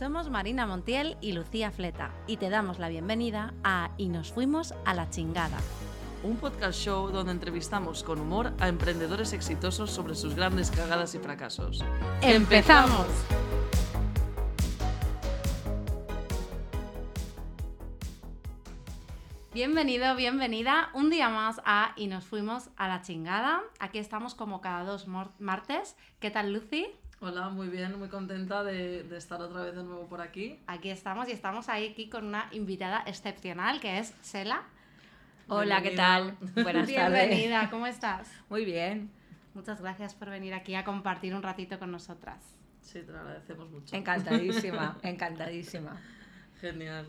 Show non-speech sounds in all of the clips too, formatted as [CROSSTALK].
Somos Marina Montiel y Lucía Fleta y te damos la bienvenida a Y nos fuimos a la chingada. Un podcast show donde entrevistamos con humor a emprendedores exitosos sobre sus grandes cagadas y fracasos. ¡Empezamos! Bienvenido, bienvenida un día más a Y nos fuimos a la chingada. Aquí estamos como cada dos martes. ¿Qué tal, Lucy? Hola, muy bien, muy contenta de, de estar otra vez de nuevo por aquí. Aquí estamos y estamos ahí aquí con una invitada excepcional que es Sela. Hola, ¿qué tal? Buenas tardes. Bienvenida, ¿cómo estás? Muy bien, Muchas gracias por venir aquí a compartir un ratito con nosotras. Sí, te lo agradecemos mucho. encantadísima, encantadísima. Genial.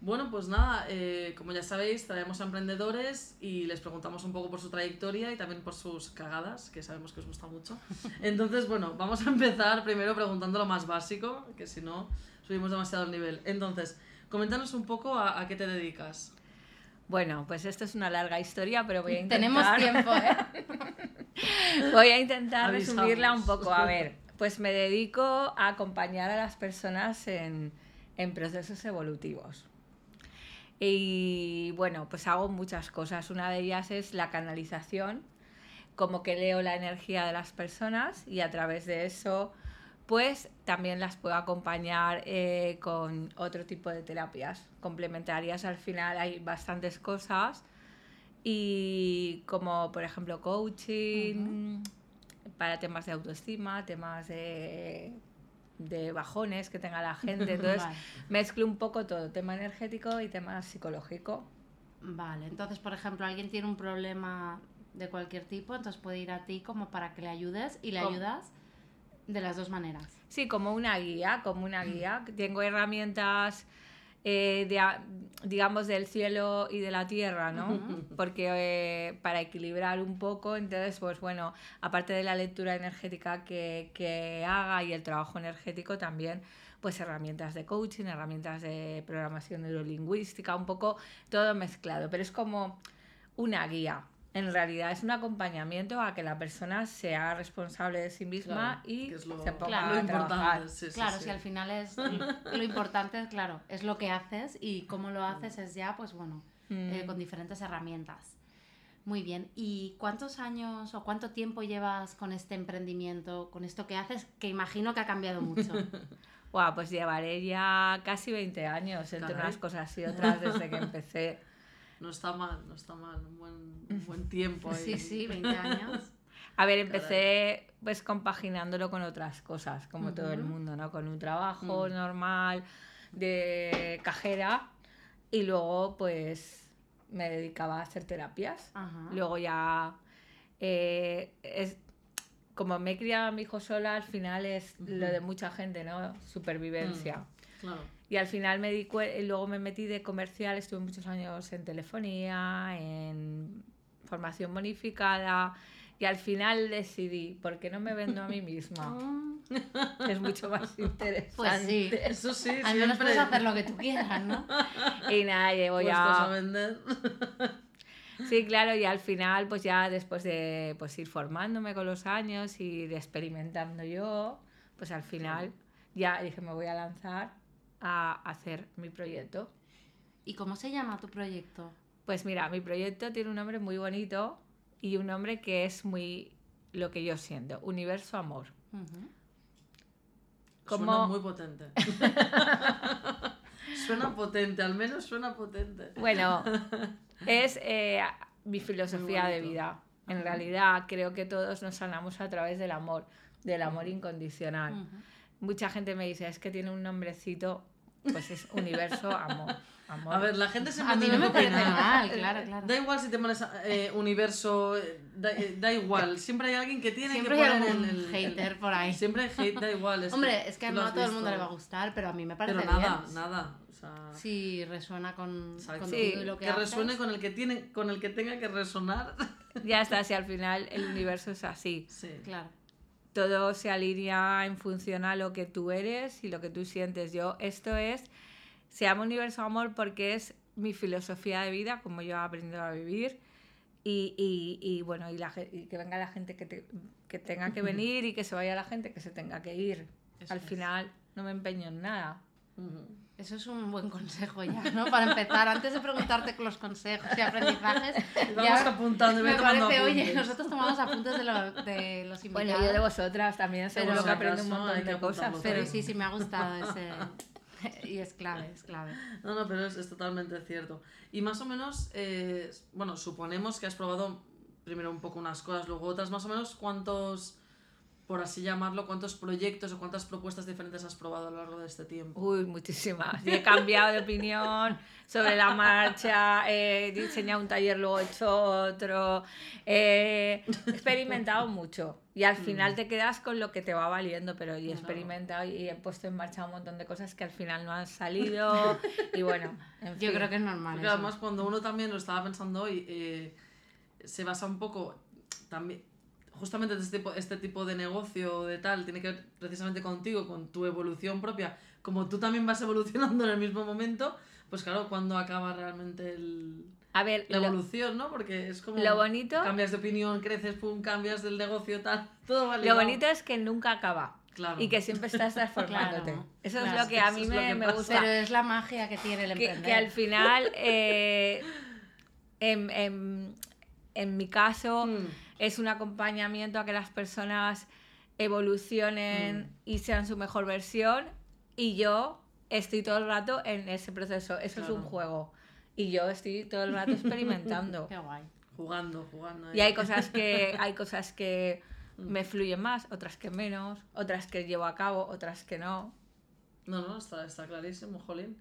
Bueno, pues nada, eh, como ya sabéis, traemos a emprendedores y les preguntamos un poco por su trayectoria y también por sus cagadas, que sabemos que os gusta mucho. [LAUGHS] Entonces, bueno, vamos a empezar primero preguntando lo más básico, que si no, subimos demasiado el nivel. Entonces, coméntanos un poco a, a qué te dedicas. Bueno, pues esto es una larga historia, pero voy a [LAUGHS] intentar, Tenemos tiempo, ¿eh? [LAUGHS] voy a intentar Avisamos. resumirla un poco. A ver, pues me dedico a acompañar a las personas en, en procesos evolutivos. Y bueno, pues hago muchas cosas. Una de ellas es la canalización, como que leo la energía de las personas y a través de eso, pues también las puedo acompañar eh, con otro tipo de terapias complementarias. Al final hay bastantes cosas y como por ejemplo coaching para temas de autoestima, temas de, de bajones que tenga la gente. Entonces [LAUGHS] Vale. mezclo un poco todo, tema energético y tema psicológico. Vale, entonces, por ejemplo, alguien tiene un problema de cualquier tipo, entonces puede ir a ti como para que le ayudes y le ¿Cómo? ayudas de las dos maneras. Sí, como una guía, como una guía. Tengo herramientas, eh, de digamos, del cielo y de la tierra, ¿no? Porque eh, para equilibrar un poco, entonces, pues bueno, aparte de la lectura energética que, que haga y el trabajo energético también, pues herramientas de coaching, herramientas de programación neurolingüística, un poco todo mezclado, pero es como una guía. En realidad es un acompañamiento a que la persona se haga responsable de sí misma Claro, y es lo, se ponga Claro, a importante. sí, sí, claro, sí. si al final es [LAUGHS] lo importante, claro, es lo que haces y cómo lo haces es ya, pues bueno, eh, Mm. con diferentes herramientas. Muy bien. ¿Y cuántos años o cuánto tiempo llevas con este emprendimiento, con esto que haces, que imagino que ha cambiado mucho? [LAUGHS] Buah, pues llevaré ya casi 20 años entre Caray. unas cosas y otras desde que empecé. No está mal, no está mal. Un buen, un buen [LAUGHS] tiempo ahí. sí, sí, 20 años. A ver, empecé pues compaginándolo con otras cosas, como todo el mundo, ¿no? Con un trabajo Mm. normal de cajera y luego pues me dedicaba a hacer terapias. Luego ya eh, es como me he criado a mi hijo sola, al final es lo de mucha gente, ¿no? Supervivencia. Claro. Y al final me di y luego me metí de comercial, estuve muchos años en telefonía, en formación bonificada y al final decidí, ¿por qué no me vendo a mí misma? Mm, [LAUGHS] es mucho más interesante. Pues sí. Eso sí, Al menos siempre puedes hacer lo que tú quieras, ¿no? [LAUGHS] Y nada, llevo puestos a ya... vender. Sí, claro, y al final, pues ya después de pues, ir formándome con los años y de experimentando yo, pues al final ya dije, me voy a lanzar a hacer mi proyecto. ¿Y cómo se llama tu proyecto? Pues mira, mi proyecto tiene un nombre muy bonito y un nombre que es muy lo que yo siento, Universo Amor. ¿Cómo? Suena muy potente. [LAUGHS] suena potente, al menos suena potente. Bueno, [LAUGHS] es eh, mi filosofía de vida. En realidad creo que todos nos sanamos a través del amor, del amor incondicional. Mucha gente me dice, es que tiene un nombrecito, pues es Universo Amor. amor. A ver, la gente siempre A mí no me parece mal, claro, claro. Da igual si te pones eh, universo, da, eh, da igual. Siempre hay alguien que tiene Siempre que hay poner algún el, el- hater por ahí. Siempre hay hate, da igual. es Hombre, es que no a todo el mundo le va a gustar, pero a mí me parece Pero nada, bien. nada. O sea, Si resuena con, Sí, lo que, que haces. resuene con el que tiene, con el que tenga que resonar. Ya está, si al final el universo es así. Sí. Claro. Todo se alinea en función a lo que tú eres y lo que tú sientes. Yo, esto es, se llama Universo Amor porque es mi filosofía de vida, como yo he aprendido a vivir. Y, y- y, bueno, y, la y que venga la gente que, te- que tenga que venir y que se vaya la gente que se tenga que ir. Eso Al es. final no me empeño en nada. Ujú. Eso es un buen consejo ya, ¿no? Para empezar, antes de preguntarte los consejos y aprendizajes, Vamos ya apuntando me tomando parece, oye, apuntes. nosotros tomamos apuntes de, lo- de los invitados. Bueno, yo de vosotras también seguro Pero que aprendo un montón de cosas. Pero sí, sí, me ha gustado ese... Y es clave, es clave. No, no, pero es, es totalmente cierto. Y más o menos, eh, bueno, suponemos que has probado primero un poco unas cosas, luego otras, más o menos cuántos, por así llamarlo, cuántos proyectos o cuántas propuestas diferentes has probado a lo largo de este tiempo. Uy, muchísimas. Y he cambiado de opinión sobre la marcha, he diseñado un taller, luego he hecho otro. He experimentado mucho. Y al final te quedas con lo que te va valiendo, pero he experimentado y he puesto en marcha un montón de cosas que al final no han salido. [LAUGHS] Y bueno, en Yo fin. creo que es normal. Porque eso. además cuando uno también lo estaba pensando hoy, eh, se basa un poco también, justamente este tipo, este tipo de negocio de tal, tiene que ver precisamente contigo, con tu evolución propia, como tú también vas [LAUGHS] evolucionando en el mismo momento, pues claro, cuando acaba realmente el, A ver, la lo, evolución, ¿no? Porque es como... lo bonito, Cambias de opinión, creces, pum, cambias del negocio, tal, todo va lo bonito es que nunca acaba. Claro. Y que siempre estás [LAUGHS] transformándote. Claro, Eso claro, es lo que a mí me, que me pasa. gusta. Pero es la magia que tiene el que, emprender. que al final, [LAUGHS] eh, en, en- en mi caso, Mm, es un acompañamiento a que las personas evolucionen Mm. y sean su mejor versión y yo estoy todo el rato en ese proceso. Eso es un Claro. juego y yo estoy todo el rato experimentando. [LAUGHS] Qué guay. jugando, jugando. y hay cosas que [LAUGHS] hay cosas que me fluyen más, otras que menos, otras que llevo a cabo, otras que no. No, no, está, está clarísimo, jolín.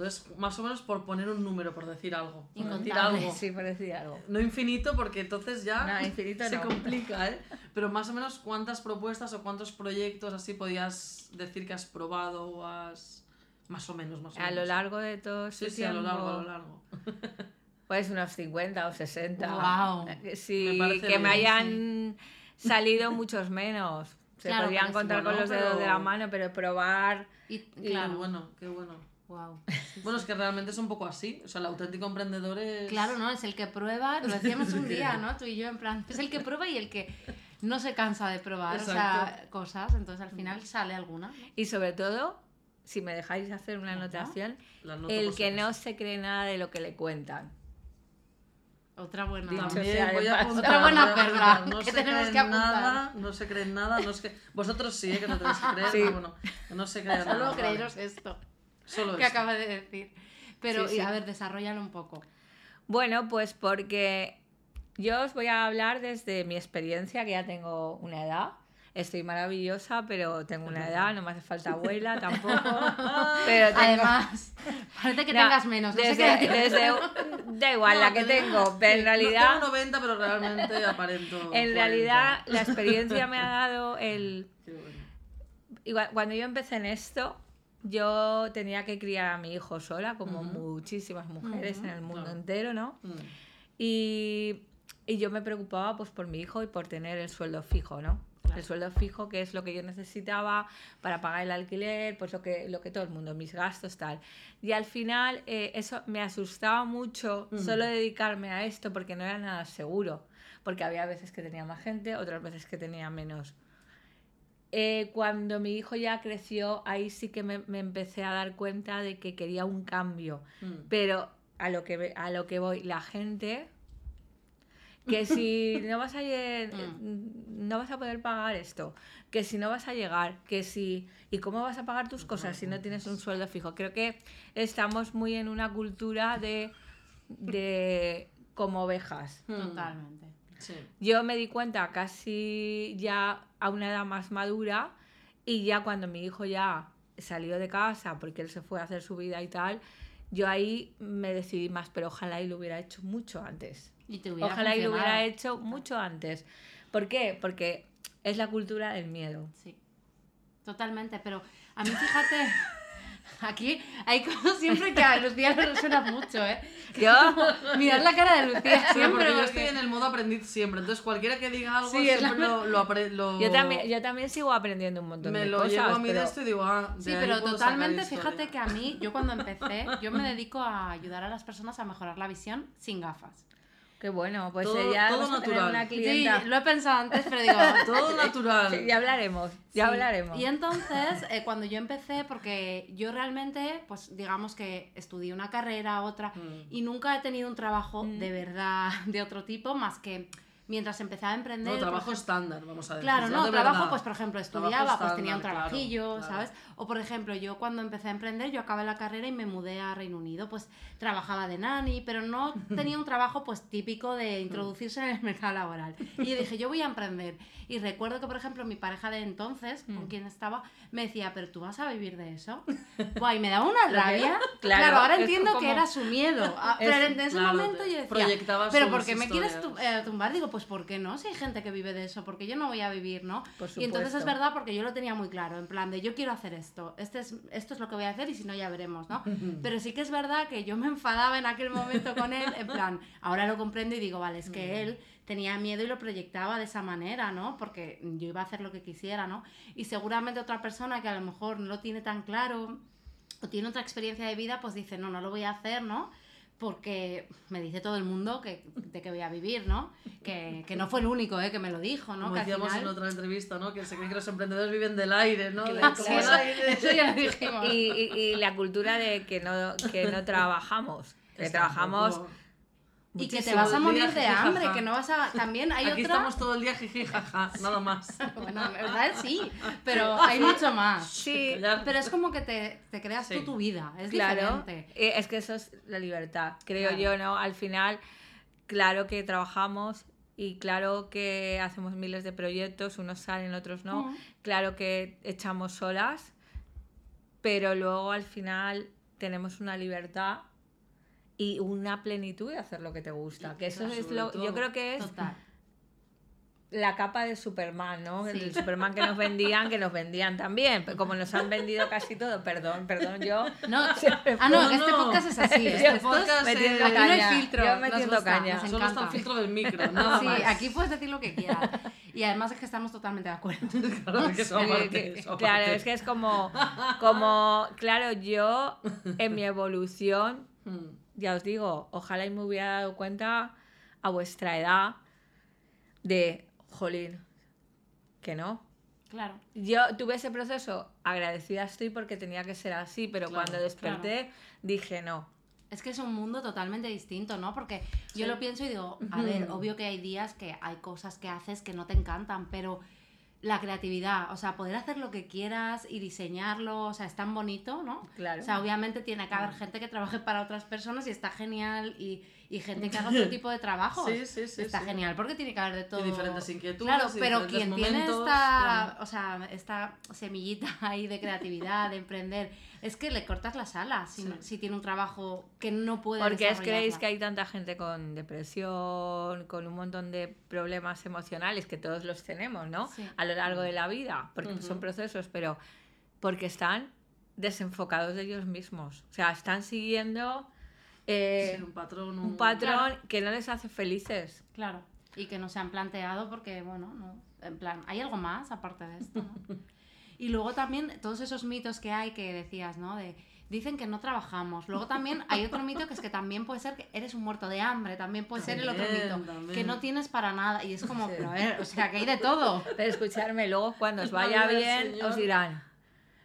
Entonces, más o menos por poner un número, por decir algo. Por decir algo. Sí, por decir algo. No infinito, porque entonces ya No, infinito se no. complica, ¿eh? Pero más o menos, ¿cuántas propuestas o cuántos proyectos así podías decir que has probado o has... Más o menos, más o A menos. lo largo de todo Sí, ese sí, a lo largo, a lo largo. [LAUGHS] Pues unos 50 o 60. Guau. Eh, Sí, Me que me hayan salido muchos menos. Se Claro, sí, contar bueno, con los dedos de la mano, pero probar. Y, claro, bueno, qué bueno. Wow. [LAUGHS] Bueno, es que realmente es un poco así. O sea, el auténtico emprendedor es... Claro, ¿no? Es el que prueba, lo [LAUGHS] decíamos un día, ¿no? Tú y yo, en plan, es el que prueba y el que no se cansa de probar, o sea, Exacto. cosas, entonces al final sale alguna. ¿no? Y sobre todo, si me dejáis hacer una anotación, el que no se cree nada de lo que le cuentan. Otra buena. Dicho También voy a apuntar, Otra buena perla. No se tenemos creen que apuntar. nada, no se creen nada, no se... Vosotros sí, ¿eh? que no tenéis que creer, Sí. bueno, no se crean [LAUGHS] nada. Solo vale. creeros esto Solo que esto. acaba de decir. Pero, Sí, y sí. a ver, desarrollalo un poco. Bueno, pues porque yo os voy a hablar desde mi experiencia, que ya tengo una edad. Estoy maravillosa, pero tengo una edad, no me hace falta abuela [LAUGHS] tampoco. [LAUGHS] Pero tengo- Además, parece que No, tengas menos. No sé desde, decir. desde- [LAUGHS] da igual No, la que te- tengo, pero en realidad, No, tengo 90, pero realmente aparento. en 40. realidad la experiencia me ha dado el... Igual, cuando yo empecé en esto, yo tenía que criar a mi hijo sola, como muchísimas mujeres en el mundo claro. entero, ¿no? Mm. Y, y yo me preocupaba pues por mi hijo y por tener el sueldo fijo, ¿no? Claro. El sueldo fijo, que es lo que yo necesitaba para pagar el alquiler, pues lo que, lo que todo el mundo, mis gastos, tal. Y al final eh, eso me asustaba mucho Mm. solo dedicarme a esto porque no era nada seguro. Porque había veces que tenía más gente, otras veces que tenía menos. Eh, cuando mi hijo ya creció, ahí sí que me, me empecé a dar cuenta de que quería un cambio. Mm. Pero a lo que, a lo que voy, la gente que [LAUGHS] si no vas a lle- Mm. no vas a poder pagar esto, que si no vas a llegar, que si y cómo vas a pagar tus cosas si no tienes un sueldo fijo. Creo que estamos muy en una cultura de de como ovejas. Mm. Totalmente. Sí. Yo me di cuenta casi ya a una edad más madura y ya cuando mi hijo ya salió de casa porque él se fue a hacer su vida y tal, yo ahí me decidí más, pero ojalá y lo hubiera hecho mucho antes. Y te hubiera Ojalá y lo hubiera hecho mucho antes. ¿Por qué? Porque es la cultura del miedo. Sí, totalmente. Pero a mí, fíjate, [LAUGHS] aquí hay cosas siempre que a Lucía le resuena mucho, ¿eh? [LAUGHS] Yo, Mirad la cara de Lucía Sí, siempre. porque yo estoy en el modo aprendiz siempre. Entonces, cualquiera que diga algo, Sí, es la siempre lo, [LAUGHS] lo, apre- lo- yo, también, yo también sigo aprendiendo un montón me de lo cosas. llevo a mi pero- de esto y digo, ah, de Sí, ahí pero totalmente, fíjate que a mí, yo cuando empecé, yo me [LAUGHS] dedico a ayudar a las personas a mejorar la visión sin gafas. Qué bueno, pues Todo- ya todo vamos a tener natural. una Sí, clienta. lo he pensado antes, pero digo... [LAUGHS] Todo natural. Sí, ya hablaremos, ya Sí. hablaremos. Y entonces, eh, cuando yo empecé, porque yo realmente, pues digamos que estudié una carrera, otra, Mm. y nunca he tenido un trabajo Mm. de verdad de otro tipo, más que mientras empezaba a emprender... No, trabajo estándar, vamos a decir. Claro, no, de trabajo, verdad. pues por ejemplo, estudiaba, pues tenía un estándar, claro, trabajillo, claro. ¿sabes? O por ejemplo, yo cuando empecé a emprender, yo acabé la carrera y me mudé a Reino Unido, pues trabajaba de nani, pero no [LAUGHS] tenía un trabajo pues típico de introducirse en el mercado laboral. Y yo dije, yo voy a emprender. Y recuerdo que, por ejemplo, mi pareja de entonces, con Mm. quien estaba, me decía, pero tú vas a vivir de eso. [LAUGHS] Buah, y me daba una rabia. claro, Claro, ahora entiendo como- que era su miedo. Ah, [LAUGHS] pero en ese momento yo decía, pero ¿por qué me quieres eh, tumbar? Digo, pues ¿por qué no? Si hay gente que vive de eso, porque yo no voy a vivir, ¿no? Y entonces es verdad porque yo lo tenía muy claro, en plan de yo quiero hacer esto, este es, esto es lo que voy a hacer y si no ya veremos, ¿no? [LAUGHS] Pero sí que es verdad que yo me enfadaba en aquel momento con él, en plan, ahora lo comprendo y digo, vale, es que él tenía miedo y lo proyectaba de esa manera, ¿no? Porque yo iba a hacer lo que quisiera, ¿no? Y seguramente otra persona que a lo mejor no lo tiene tan claro o tiene otra experiencia de vida, pues dice, no, no lo voy a hacer, ¿no? Porque me dice todo el mundo que, de que voy a vivir, ¿no? Que, que no fue el único ¿eh? que me lo dijo, ¿no? Como que al decíamos final... en otra entrevista, ¿no? Que se cree que los emprendedores viven del aire, ¿no? De Claro, como sí, el eso, aire. eso ya lo [LAUGHS] dijimos. Y, y- y la cultura de que no, que no trabajamos, que Está trabajamos Y que te vas a morir día de jiji, hambre, jaja. que no vas a... También hay Aquí otra... estamos todo el día jiji, jaja, [LAUGHS] nada más. [LAUGHS] Bueno, en verdad sí, [LAUGHS] pero hay mucho más. Sí. Pero es como que te, te creas Sí. tú tu vida, es claro. diferente. eh, Es que eso es la libertad, creo Claro. yo, ¿no? Al final, claro que trabajamos y claro que hacemos miles de proyectos, unos salen, otros no. Mm. Claro que echamos solas, pero luego al final tenemos una libertad y una plenitud de hacer lo que te gusta. Que eso es lo, yo creo que es Total. la capa de Superman, ¿no? Sí. El Superman que nos vendían, que nos vendían también. Pero Como nos han vendido casi todo, perdón, perdón, yo. No, [LAUGHS] ah, no, No, este no. podcast es así. Yo Este podcast metiendo aquí no hay caña. filtro. Yo nos metiendo gusta, caña. nos Solo está el filtro del micro, nada Sí, más. aquí puedes decir lo que quieras. Y además es que estamos totalmente de acuerdo. [LAUGHS] Claro, que eso aparte, claro, es que es como, como, claro, yo en mi evolución, Mm. Ya os digo, ojalá y me hubiera dado cuenta a vuestra edad de, jolín, que no. Claro. Yo tuve ese proceso, agradecida estoy porque tenía que ser así, pero Claro, cuando desperté dije no. Es que es un mundo totalmente distinto, ¿no? Porque yo lo pienso y digo, a ver, obvio que hay días que hay cosas que haces que no te encantan, pero la creatividad, o sea, poder hacer lo que quieras y diseñarlo, o sea, es tan bonito, ¿no? Claro. O sea, obviamente tiene que haber gente que trabaje para otras personas y está genial y, y gente que haga [LAUGHS] otro tipo de trabajo. Sí, sí, sí, Está sí. genial porque tiene que haber de todo. diferentes inquietudes Claro, y pero quien tiene esta, claro. o sea, esta semillita [LAUGHS] ahí de creatividad, de emprender, es que le cortas las alas si, Sí. si tiene un trabajo que no puede ¿Por qué es creéis que hay tanta gente con depresión, con un montón de problemas emocionales que todos los tenemos, ¿no? Sí. A lo largo de la vida, porque son procesos, pero porque están desenfocados de ellos mismos. O sea, están siguiendo eh, Sí, un patrón. un patrón que no les hace felices. Claro, y que no se han planteado porque, bueno, no, en plan, ¿hay algo más aparte de esto? no? [LAUGHS] y luego también todos esos mitos que hay que decías, ¿no? De, dicen que no trabajamos. Luego también hay otro mito que es que también puede ser que eres un muerto de hambre, también puede ser el otro mito, también. que no tienes para nada. Y es como, Sí. pero a ver, o sea, que hay de todo. [LAUGHS] Pero escucharme luego, cuando os [LAUGHS] vaya bien, os dirán,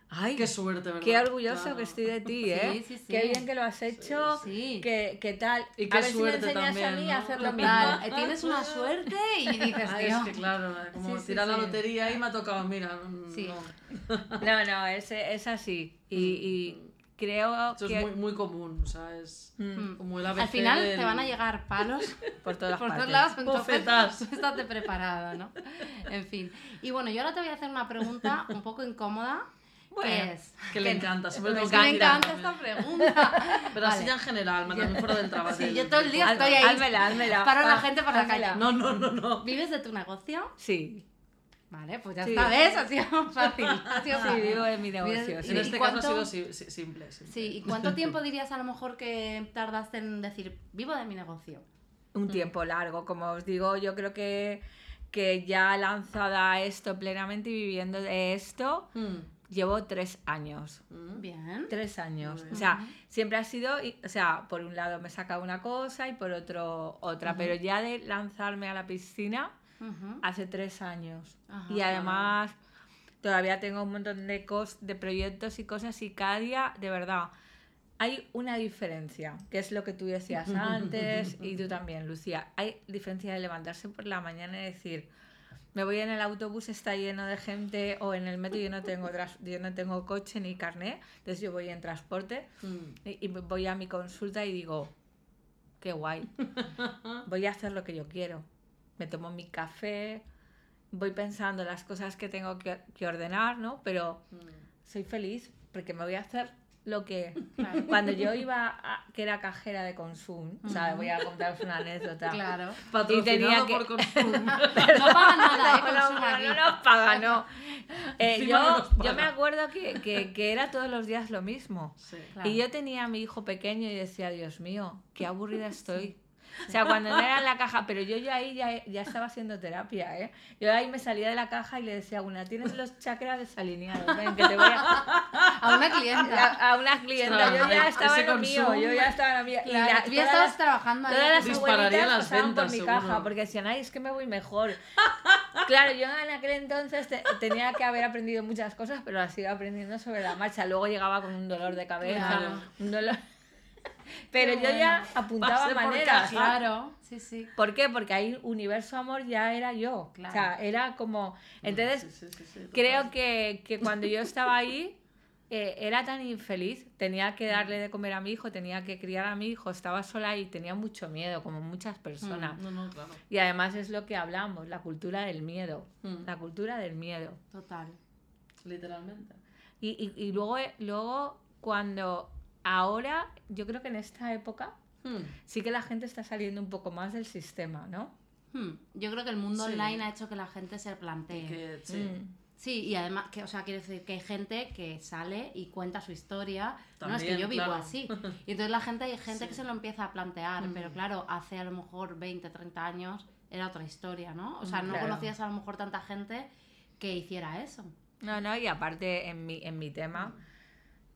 ay, Qué suerte, ¿verdad? qué orgulloso Claro. que estoy de ti, ¿eh? Sí, sí, sí. Qué bien que lo has hecho, Sí. que, que tal. Y a qué ver suerte si me enseñas a también, mí ¿no? a hacer lo Total, mismo. eh, tienes una [LAUGHS] suerte y dices, tío. es que claro, como Sí, sí, tirar la lotería y me ha tocado, mira. mm, Sí. no. No, no, es, es así. Y, y creo Eso que es muy, muy común, o sea, es Mm, como el ABC Al final del- te van a llegar palos [LAUGHS] por todas por partes. todos lados, entonces Bofetas. [LAUGHS] estate preparado, ¿no? En fin. Y bueno, yo ahora te voy a hacer una pregunta un poco incómoda, Bueno, que es... Que le encanta, siempre me tengo que me encanta esta pregunta. [LAUGHS] Pero así Vale. ya en general, también fuera del trabajo. Sí, yo todo el día estoy ahí. Házmela, házmela. Paro la Ah, gente por la calle. No, no, no, no. ¿Vives de tu negocio? Sí, Vale, pues ya Sí. está, ¿ves? Ha sido [LAUGHS] fácil. Ha sido sí, fácil. vivo de mi negocio. Sí. En ¿Y este cuánto- caso ha sido si- si- simple. simple. Sí, ¿y cuánto [LAUGHS] tiempo dirías a lo mejor que tardaste en decir, vivo de mi negocio? Un tiempo largo, como os digo, yo creo que, que ya lanzada esto plenamente y viviendo de esto, Mm. Llevo tres años. Mm. Bien. Tres años. O sea, siempre ha sido, o sea, por un lado me saca una cosa y por otro otra, pero ya de lanzarme a la piscina hace tres años. Ajá, y además todavía tengo un montón de, cos de proyectos y cosas y cada día, de verdad, hay una diferencia, que es lo que tú decías [LAUGHS] antes y tú también, Lucía. Hay diferencia de levantarse por la mañana y decir, me voy en el autobús, está lleno de gente, o en el metro yo no tengo, tras- yo no tengo coche ni carnet, entonces yo voy en transporte Mm. y, y voy a mi consulta y digo, qué guay, [LAUGHS] voy a hacer lo que yo quiero. Me tomo mi café, voy pensando las cosas que tengo que, que ordenar, ¿no? Pero Mm. soy feliz porque me voy a hacer lo que... Claro. Cuando yo iba, a, que era cajera de Consum, o sea, voy a contaros una anécdota. Claro. Patrocinado tenía que- por Consum. [LAUGHS] No paga nada, ¿eh? No, no, Consum no, nos paga, no. [LAUGHS] Eh, yo, no nos paga. yo me acuerdo que, que- que era todos los días lo mismo. Sí. Claro. Y yo tenía a mi hijo pequeño y decía, Dios mío, qué aburrida estoy. O sea, cuando no era en la caja, pero yo ya ahí ya, ya estaba haciendo terapia, ¿eh? Yo ahí me salía de la caja y le decía a una, tienes los chakras desalineados, ven, que te voy a... [LAUGHS] A una clienta. A, a una clienta, yo ya estaba en lo mío, yo ya estaba en lo mío. Y la- tú ya todas estabas las- trabajando ahí. Todas las Dispararía abuelitas las pasaban por ventas, mi seguro. caja porque decían, ay, es que me voy mejor. [LAUGHS] claro, yo en aquel entonces te- tenía que haber aprendido muchas cosas, pero las iba aprendiendo sobre la marcha. Luego llegaba con un dolor de cabeza, Claro. un dolor... Pero Qué yo ya apuntaba por maneras. caja. Claro, sí, sí. ¿Por qué? Porque ahí Universo Amor ya era yo. Claro. O sea, era como... Entonces, Sí, sí, sí, sí, creo que, que cuando yo estaba ahí eh, era tan infeliz, tenía que darle de comer a mi hijo, tenía que criar a mi hijo, estaba sola y tenía mucho miedo, como muchas personas. No, no, claro. Y además es lo que hablamos, la cultura del miedo, Mm. la cultura del miedo. Total. Literalmente. Y, y, y luego, luego, cuando ahora, yo creo que en esta época, Mm. sí que la gente está saliendo un poco más del sistema, ¿no? Hmm, Yo creo que el mundo Sí. online ha hecho que la gente se plantee. Que, sí. Mm. Sí, y además, que, o sea, quiero decir que hay gente que sale y cuenta su historia. no, es que También, yo vivo claro. así. Y entonces la gente, hay gente Sí. que se lo empieza a plantear, Mm. pero claro, hace a lo mejor 20, 30 años era otra historia, ¿no? O sea, Mm, no claro. conocías a lo mejor tanta gente que hiciera eso. No, no, y aparte en mi, en mi tema,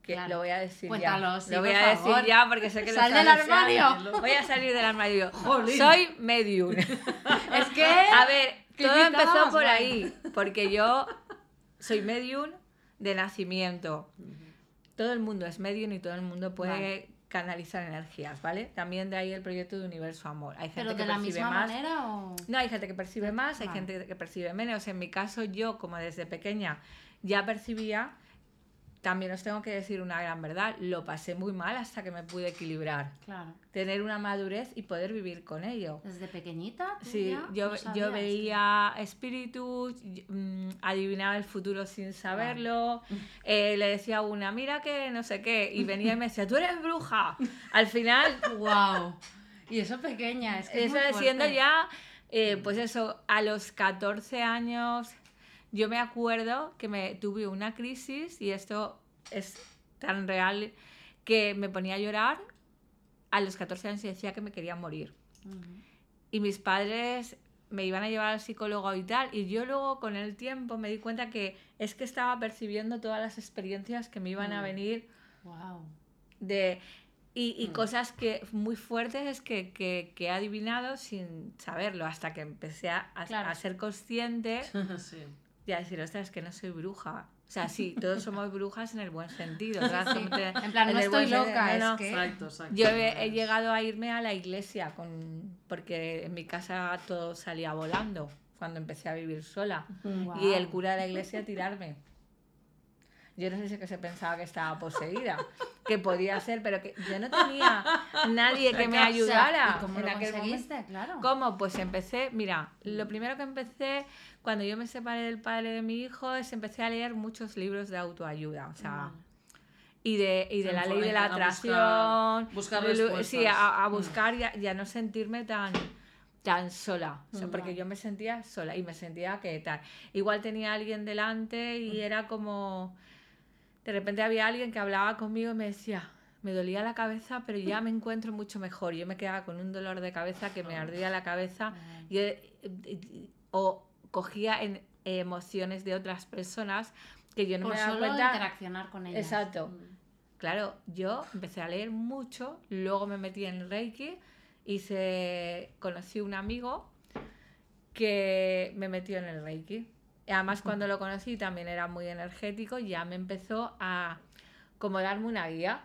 que Claro. lo voy a decir Cuéntalo, ya. sí, lo voy a favor. decir ya porque sé que ¡Sal del armario! Voy a salir del armario. [LAUGHS] Jolín. Soy medium. [LAUGHS] Es que... A ver, todo empezó por ahí, porque yo soy medium de nacimiento. Todo el mundo es medium y todo el mundo puede Vale. canalizar energías, ¿vale? También de ahí el proyecto de Universo Amor. Hay gente ¿Pero que de la percibe misma más. manera o...? No, hay gente que percibe más, hay Vale. gente que percibe menos. En mi caso, yo, como desde pequeña ya percibía, también os tengo que decir una gran verdad, lo pasé muy mal hasta que me pude equilibrar. Claro. Tener una madurez y poder vivir con ello. ¿Desde pequeñita? tú Sí, ya? yo, No yo sabías que- veía espíritus, mm, adivinaba el futuro sin saberlo, [LAUGHS] eh, le decía a una, mira que no sé qué, y venía y me decía, tú eres bruja. Al final, [LAUGHS] ¡Wow! Y eso pequeña, es que es eso es siendo ya, eh, pues eso, a los 14 años, yo me acuerdo que me tuve una crisis y esto es tan real que me ponía a llorar a los 14 años y decía que me quería morir. Ujú. Y mis padres me iban a llevar al psicólogo y tal, y yo luego con el tiempo me di cuenta que es que estaba percibiendo todas las experiencias que me iban a Mm. venir Wow. de y, y Mm. cosas que muy fuertes que, que, que he adivinado sin saberlo hasta que empecé a, a- Claro. a ser consciente [LAUGHS] sí. Y a decir, ostras, es que no soy bruja. O sea, sí, [LAUGHS] todos somos brujas en el buen sentido. En plan, no estoy loca, no, no. es que... Exacto, exacto. Yo he, he llegado a irme a la iglesia con, porque en mi casa todo salía volando cuando empecé a vivir sola. Y el cura de la iglesia a tirarme. Yo no sé si es que se pensaba que estaba poseída, que podía ser, pero que yo no tenía nadie que me ayudara ¿y cómo en lo aquel momento. conseguiste? Claro. ¿Cómo? Pues empecé, mira, lo primero que empecé cuando yo me separé del padre de mi hijo es empecé a leer muchos libros de autoayuda, o sea, y de, y de la ley de la buscar- atracción, buscar respuestas. sí, a, a Mm. buscar y a, y a no sentirme tan tan sola, o sea, Mm. porque yo me sentía sola y me sentía que tal. Igual tenía alguien delante Mm. y era como de repente había alguien que hablaba conmigo y me decía, me dolía la cabeza, pero ya me encuentro mucho mejor. Yo me quedaba con un dolor de cabeza que me Ah. ardía la cabeza y, eh, eh, o cogía en emociones de otras personas que yo no Por me daba solo cuenta. interaccionar con ellas. Exacto. Claro, yo empecé a leer mucho, luego me metí en el Reiki, hice, conocí un amigo que me metió en el Reiki. Y además cuando lo conocí también era muy energético, ya me empezó a como darme una guía.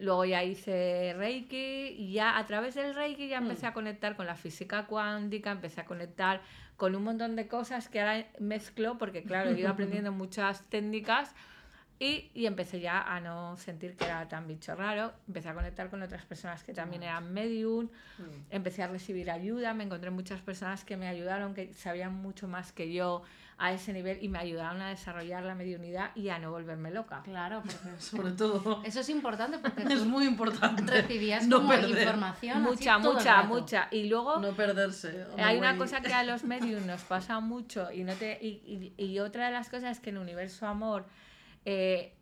Luego ya hice Reiki y ya a través del Reiki ya empecé a conectar con la física cuántica, empecé a conectar con un montón de cosas que ahora mezclo porque claro, he ido [LAUGHS] aprendiendo muchas técnicas y, y empecé ya a no sentir que era tan bicho raro, empecé a conectar con otras personas que también eran medium, empecé a recibir ayuda, me encontré muchas personas que me ayudaron, que sabían mucho más que yo a ese nivel y me ayudaron a desarrollar la mediunidad y a no volverme loca. Claro, [LAUGHS] porque Sobre todo. eso es importante porque [LAUGHS] Es muy importante. recibías no como perder, información. así Mucha, mucha, rato. mucha. Y luego... No perderse. Hay una cosa que a los medios nos pasa mucho y, no te, y, y- y otra de las cosas que en Universo Amor eh,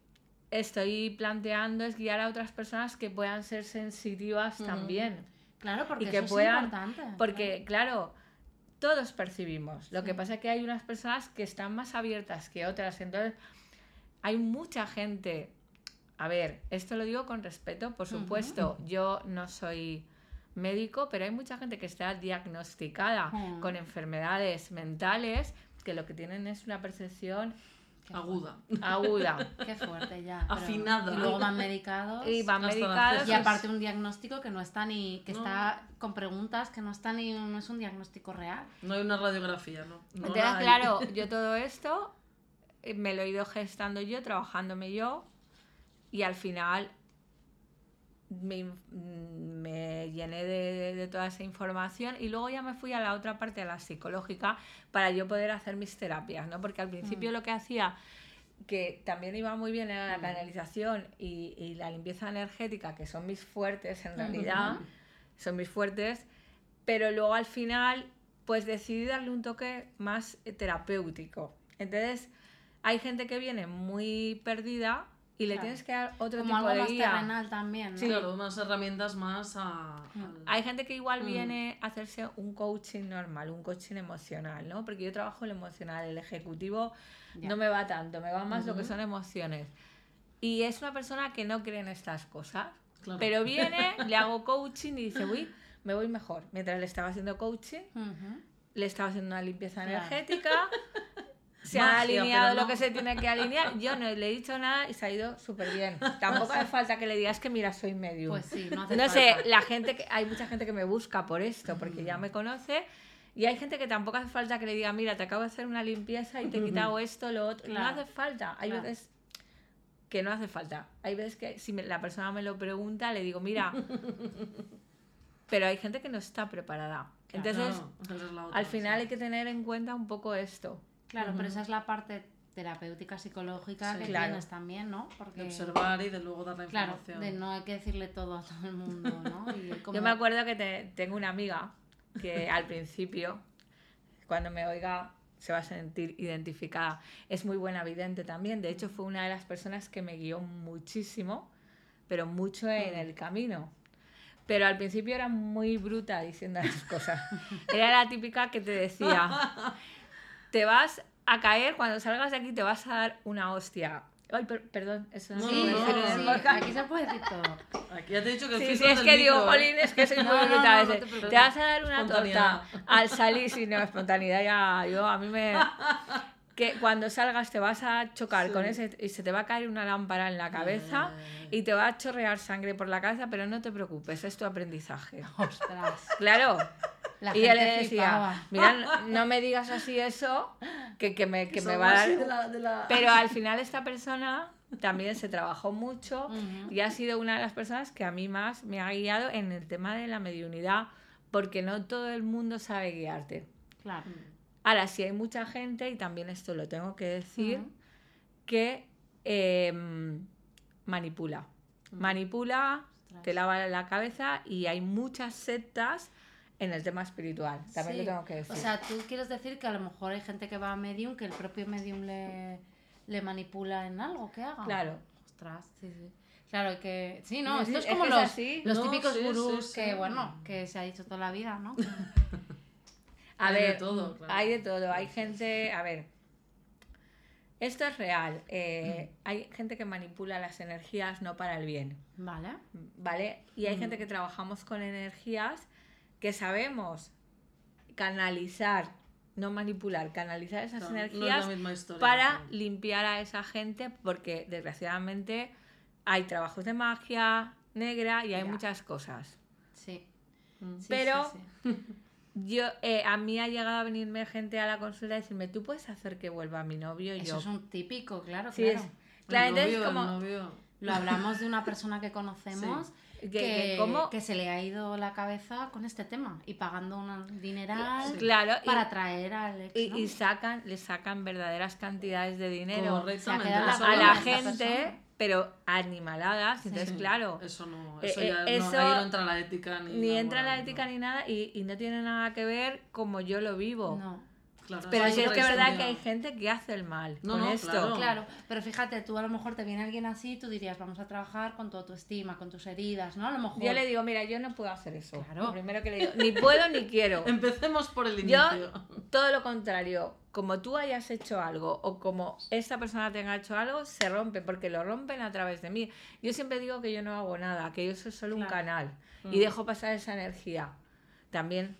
estoy planteando es guiar a otras personas que puedan ser sensitivas también. Claro, porque Y que eso puedan- es importante. Porque, claro, todos percibimos. Lo que pasa es que hay unas personas que están más abiertas que otras. Entonces, hay mucha gente. A ver, esto lo digo con respeto, por supuesto. Yo no soy médico, pero hay mucha gente que está diagnosticada con enfermedades mentales que lo que tienen es una percepción Qué Aguda. aguda [LAUGHS] Qué fuerte ya. pero- Afinada. Y luego van medicados. y van medicados. Y aparte un diagnóstico que no está ni, que No. está con preguntas que no está ni, no es un diagnóstico real. No hay una radiografía, ¿no? No Entonces, la hay. claro, [LAUGHS] yo todo esto eh, me lo he ido gestando yo, trabajándome yo, y al final me, in- me llené de, de- de toda esa información y luego ya me fui a la otra parte, a la psicológica, para yo poder hacer mis terapias, ¿no? Porque al principio lo que hacía, que también iba muy bien, era la canalización y, y la limpieza energética, que son mis fuertes en realidad, son mis fuertes, pero luego al final pues decidí darle un toque más terapéutico. Entonces, hay gente que viene muy perdida y le Claro. tienes que dar otro Como tipo algo de más guía. terrenal también, ¿no? Sí, claro, unas herramientas más a. al- Hay gente que igual Mm. viene a hacerse un coaching normal, un coaching emocional, ¿no? Porque yo trabajo el emocional, el ejecutivo Ya. no me va tanto, me va más lo que son emociones. Y es una persona que no cree en estas cosas. Claro. Pero viene, [LAUGHS] le hago coaching y dice, uy, me voy mejor. Mientras le estaba haciendo coaching, Ujú. le estaba haciendo una limpieza Claro. energética, [LAUGHS] se ha alineado pero lo no. que se tiene que alinear. Yo no le he dicho nada y se ha ido súper bien. [LAUGHS] Tampoco hace falta que le digas que mira, soy medium. Pues sí, no hace No sé, falta. la gente que hay mucha gente que me busca por esto, porque ya me conoce. Y hay gente que tampoco hace falta que le diga, mira, te acabo de hacer una limpieza y te he quitado [LAUGHS] esto, lo otro. Claro. No hace falta. Hay Claro. veces que no hace falta. Hay veces que si me- la persona me lo pregunta, le digo, mira, [LAUGHS] pero hay gente que no está preparada. Entonces, Claro, esa es la otra, al final hay que tener en cuenta un poco esto. Claro, pero esa es la parte terapéutica, psicológica Sí. que Claro. tienes también, ¿no? Porque, De observar y de luego dar la claro, información. de no hay que decirle todo a todo el mundo, ¿no? [LAUGHS] Y como- Yo me acuerdo que te- tengo una amiga que [LAUGHS] al principio, cuando me oiga, se va a sentir identificada. Es muy buena vidente también. De hecho, fue una de las personas que me guió muchísimo, pero mucho en el camino. Pero al principio era muy bruta diciendo las cosas. Era la típica que te decía, [LAUGHS] te vas a caer, cuando salgas de aquí te vas a dar una hostia. Ay, per- perdón, eso no, Sí, no, sí, podcast. aquí se puede decir todo. Aquí ya te he dicho que el Sí, sí, es que digo, micro, ¿eh? jolín, es que soy muy No, no, bruta a no, te te, vas a dar una torta al salir sin espontaneidad ya. Yo, a mí me. [LAUGHS] Que cuando salgas te vas a chocar Sí. con ese y se te va a caer una lámpara en la cabeza y te va a chorrear sangre por la cabeza, pero no te preocupes, es tu aprendizaje. Ostras. Claro. La y gente le decía, flipaba. mira, [LAUGHS] no- me digas así eso, que, que me, que me va a dar... así de la- de la- Pero [LAUGHS] al final esta persona también se trabajó mucho y ha sido una de las personas que a mí más me ha guiado en el tema de la mediunidad, porque no todo el mundo sabe guiarte. Claro. Ahora, sí hay mucha gente, y también esto lo tengo que decir, que em, manipula. Manipula, Ostras. te lava la cabeza y hay muchas sectas en el tema espiritual. También Sí. lo tengo que decir. O sea, tú quieres decir que a lo mejor hay gente que va a medium que el propio medium le, le manipula en algo que haga. Claro. Ostras, sí, sí. Claro, que. Sí, no, esto es como es los, así. los No, típicos sí, gurús sí, que, sí. bueno, que se ha dicho toda la vida, ¿no? [LAUGHS] A Hay de ver, todo, claro. hay de todo. Hay gente, a ver, Esto es real. eh, hay gente que manipula las energías no para el bien, Vale. ¿vale? Y hay gente que trabajamos con energías que sabemos canalizar, no manipular, canalizar esas no es energías historia, para limpiar a esa gente porque desgraciadamente hay trabajos de magia negra y hay Ya. muchas cosas. Sí. Mm. Sí, Pero- sí, sí. [LAUGHS] Yo, eh, a mí ha llegado a venirme gente a la consulta y decirme, ¿tú puedes hacer que vuelva mi novio? Y Eso yo, es un típico, claro, sí, claro. es, claro, El entonces novio, el como, novio. Lo hablamos de una persona que conocemos que- que, que ¿cómo? que se le ha ido la cabeza con este tema y pagando un dineral Sí. claro, y- para traer al ex, y, ¿no? y sacan, le sacan verdaderas cantidades de dinero a la gente, persona. pero animaladas, entonces Sí, claro, Eso no, Eh, eso eh, ya no- ahí no entra la ética ni, ni la entra la ética no. ni nada y, y no tiene nada que ver como yo lo vivo. No. Claro, Pero sí es que es verdad que hay gente que hace el mal No, con no, esto. claro. Claro, pero fíjate, tú a lo mejor te viene alguien así, tú dirías, vamos a trabajar con tu autoestima, con tus heridas, ¿no? A lo mejor. Yo le digo, mira, yo no puedo hacer eso. Claro. Lo primero que le digo, ni puedo ni quiero. [LAUGHS] Empecemos por el Yo, inicio. todo lo contrario, como tú hayas hecho algo o como esta persona tenga hecho algo, se rompe, porque lo rompen a través de mí. Yo siempre digo que yo no hago nada, que yo soy solo un canal Mm. y dejo pasar esa energía. También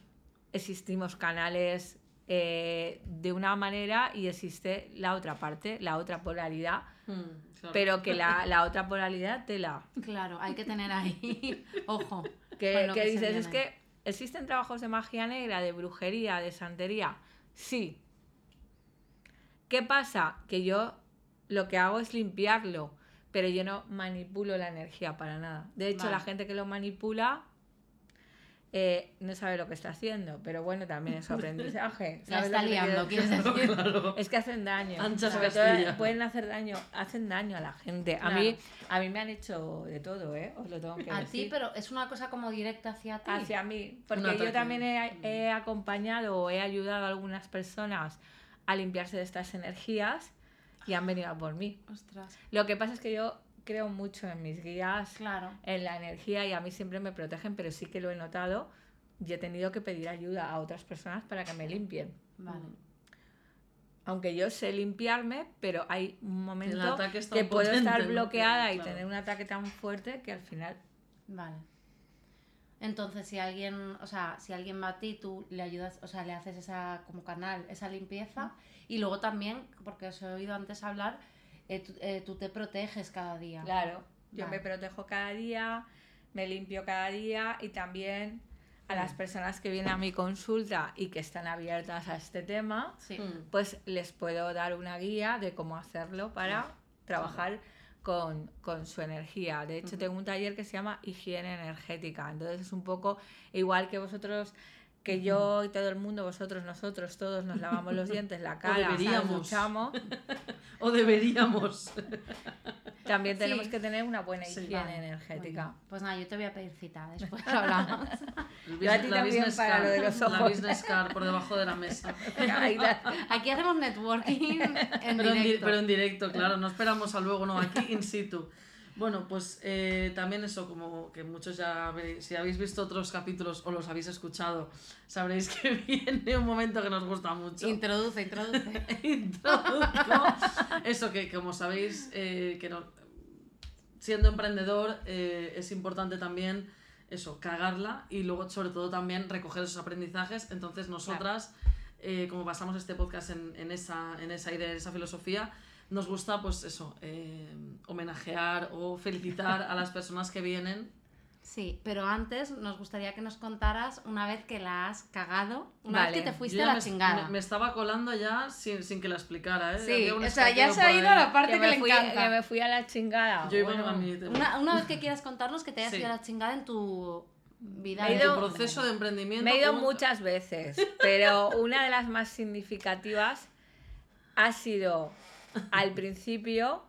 existimos canales eh, de una manera y existe la otra parte, la otra polaridad, Mm, claro. pero que la, [LAUGHS] la otra polaridad te la... Claro, hay que tener ahí, [LAUGHS] ojo. que, que dices, es viene". que existen trabajos de magia negra, de brujería, de santería. Sí. ¿Qué pasa? Que yo lo que hago es limpiarlo, pero yo no manipulo la energía para nada. De hecho, Vale. la gente que lo manipula eh, no sabe lo que está haciendo, pero bueno, también es su aprendizaje. La [LAUGHS] ¿Sabes lo está que liando, quiero quieres decir. [LAUGHS] Claro. es que hacen daño. Anchas Sobre todo, Castilla. pueden hacer daño, hacen daño a la gente. A Claro. mí, a mí me han hecho de todo, ¿eh? Os lo tengo que A decir ti, pero es una cosa como directa hacia ti. hacia mí, porque yo también he, he acompañado o he ayudado a algunas personas a limpiarse de estas energías y han venido a por mí. Ostras, Lo que pasa es que yo creo mucho en mis guías, claro. en la energía y a mí siempre me protegen, pero sí que lo he notado y he tenido que pedir ayuda a otras personas para que me limpien. Vale. Aunque yo sé limpiarme, pero hay un momento que puedo estar bloqueada Que, y claro. tener un ataque tan fuerte que al final Vale. Entonces, si alguien, o sea, si alguien va a ti, tú le ayudas, o sea, le haces esa como canal, esa limpieza y luego también, porque os he oído antes hablar, eh, tú, eh, tú te proteges cada día. Claro, yo Vale. me protejo cada día, me limpio cada día y también a las personas que vienen a mi consulta y que están abiertas a este tema, Sí. Mm. pues les puedo dar una guía de cómo hacerlo para trabajar con, con su energía. De hecho, tengo un taller que se llama higiene energética. Entonces es un poco igual que vosotros, que yo y todo el mundo, vosotros, nosotros, todos nos lavamos los dientes, la [LAUGHS] cara, nos deberíamos. duchamos, [LAUGHS] O deberíamos. [LAUGHS] también Sí. tenemos que tener una buena Sí. higiene Vale, energética. Bueno, pues nada, yo te voy a pedir cita, después hablamos. Yo a bus- ti la también business para card, lo de los La business card por debajo de la mesa. Aquí hacemos networking en pero, en di- directo. pero en directo, claro, no esperamos a luego, no, aquí in situ. Bueno, pues eh, también eso, como que muchos ya veréis, si habéis visto otros capítulos o los habéis escuchado, sabréis que [LAUGHS] viene un momento que nos gusta mucho. Introduce, introduce. [LAUGHS] Introduzco. Eso que, como sabéis, eh, que no, siendo emprendedor eh, es importante también eso, cagarla y luego sobre todo también recoger esos aprendizajes. Entonces nosotras, como pasamos este podcast en, en esa, en esa idea, en esa filosofía, nos gusta pues eso, eh, homenajear o felicitar a las personas que vienen. Sí, pero antes nos gustaría que nos contaras una vez que la has cagado, una Vale. vez que te fuiste a la me, chingada. me- me estaba colando ya sin, sin que la explicara, ¿eh? Sí, o sea, ya se ha ido ahí. la parte que, me le fui, encanta. que me fui a la chingada. Yo iba Bueno, a mi. Una, una vez que quieras contarnos que te hayas Sí. ido a la chingada en tu vida. Me he ido- Tu proceso de emprendimiento. Me he ido un- muchas veces, pero una de las más significativas ha sido al principio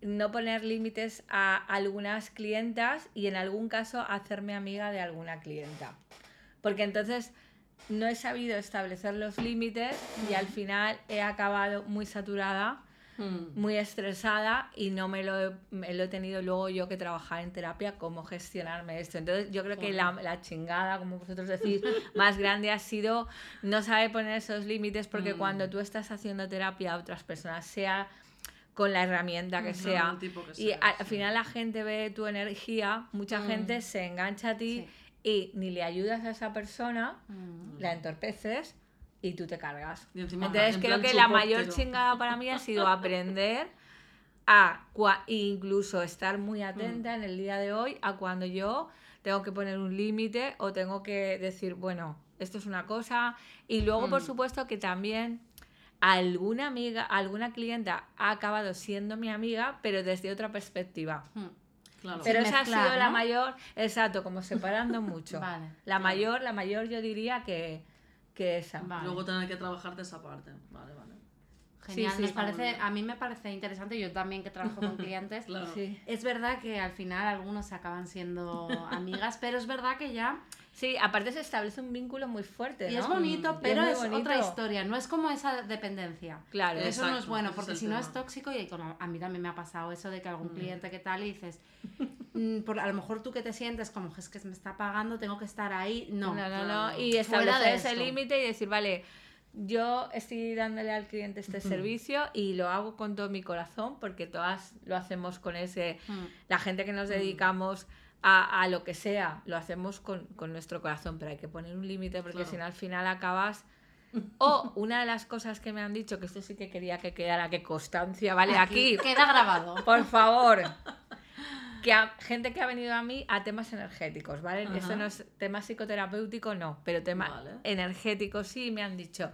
no poner límites a algunas clientas y en algún caso hacerme amiga de alguna clienta. Porque entonces no he sabido establecer los límites y al final he acabado muy saturada Mm. muy estresada y no me lo, he, me lo he tenido luego yo que trabajar en terapia cómo gestionarme esto. Entonces yo creo que la, la chingada, como vosotros decís, [LAUGHS] más grande ha sido no saber poner esos límites porque Mm. cuando tú estás haciendo terapia a otras personas, sea con la herramienta que Mm, sea, tipo que y al, sí. final la gente ve tu energía, mucha Mm. gente se engancha a ti y ni le ayudas a esa persona, Mm. la entorpeces y tú te cargas. Y encima, Entonces en creo que la mayor chingada para mí ha sido aprender a cua- incluso estar muy atenta en el día de hoy a cuando yo tengo que poner un límite o tengo que decir, bueno, esto es una cosa. Y luego, por Mm. supuesto, que también alguna amiga, alguna clienta ha acabado siendo mi amiga, pero desde otra perspectiva. Mm. Claro. Pero esa mezclar, ha sido la mayor, exacto, como separando mucho. [LAUGHS] Vale, La mayor, la mayor yo diría que, que esa. Vale. Luego tener que trabajarte esa parte. Vale, vale. Genial, sí, nos parece, a mí me parece interesante, yo también que trabajo con [LAUGHS] clientes. Claro. Sí. Es verdad que al final algunos acaban siendo amigas, pero es verdad que ya. Sí, aparte se establece un vínculo muy fuerte, Y ¿no? es bonito, Y pero es, bonito. otra historia, no es como esa dependencia. Claro. Eso no es bueno, porque es si no es tóxico y como a mí también me ha pasado eso de que algún cliente que tal y dices, mm, por, a lo mejor tú que te sientes como es que me está pagando, tengo que estar ahí. No, No, no, no. claro. Y establecer ese límite y decir, vale, yo estoy dándole al cliente este servicio y lo hago con todo mi corazón porque todas lo hacemos con ese... Mm. La gente que nos dedicamos a, a lo que sea, lo hacemos con, con nuestro corazón, pero hay que poner un límite porque Claro. si no al final acabas... [LAUGHS] O una de las cosas que me han dicho, que esto sí que quería que quedara, que constancia, vale, aquí, Queda grabado. por favor. [LAUGHS] Que a, gente que ha venido a mí a temas energéticos, ¿vale? Ajá. Esto no es tema psicoterapéutico, no, pero tema Vale. energético sí, me han dicho,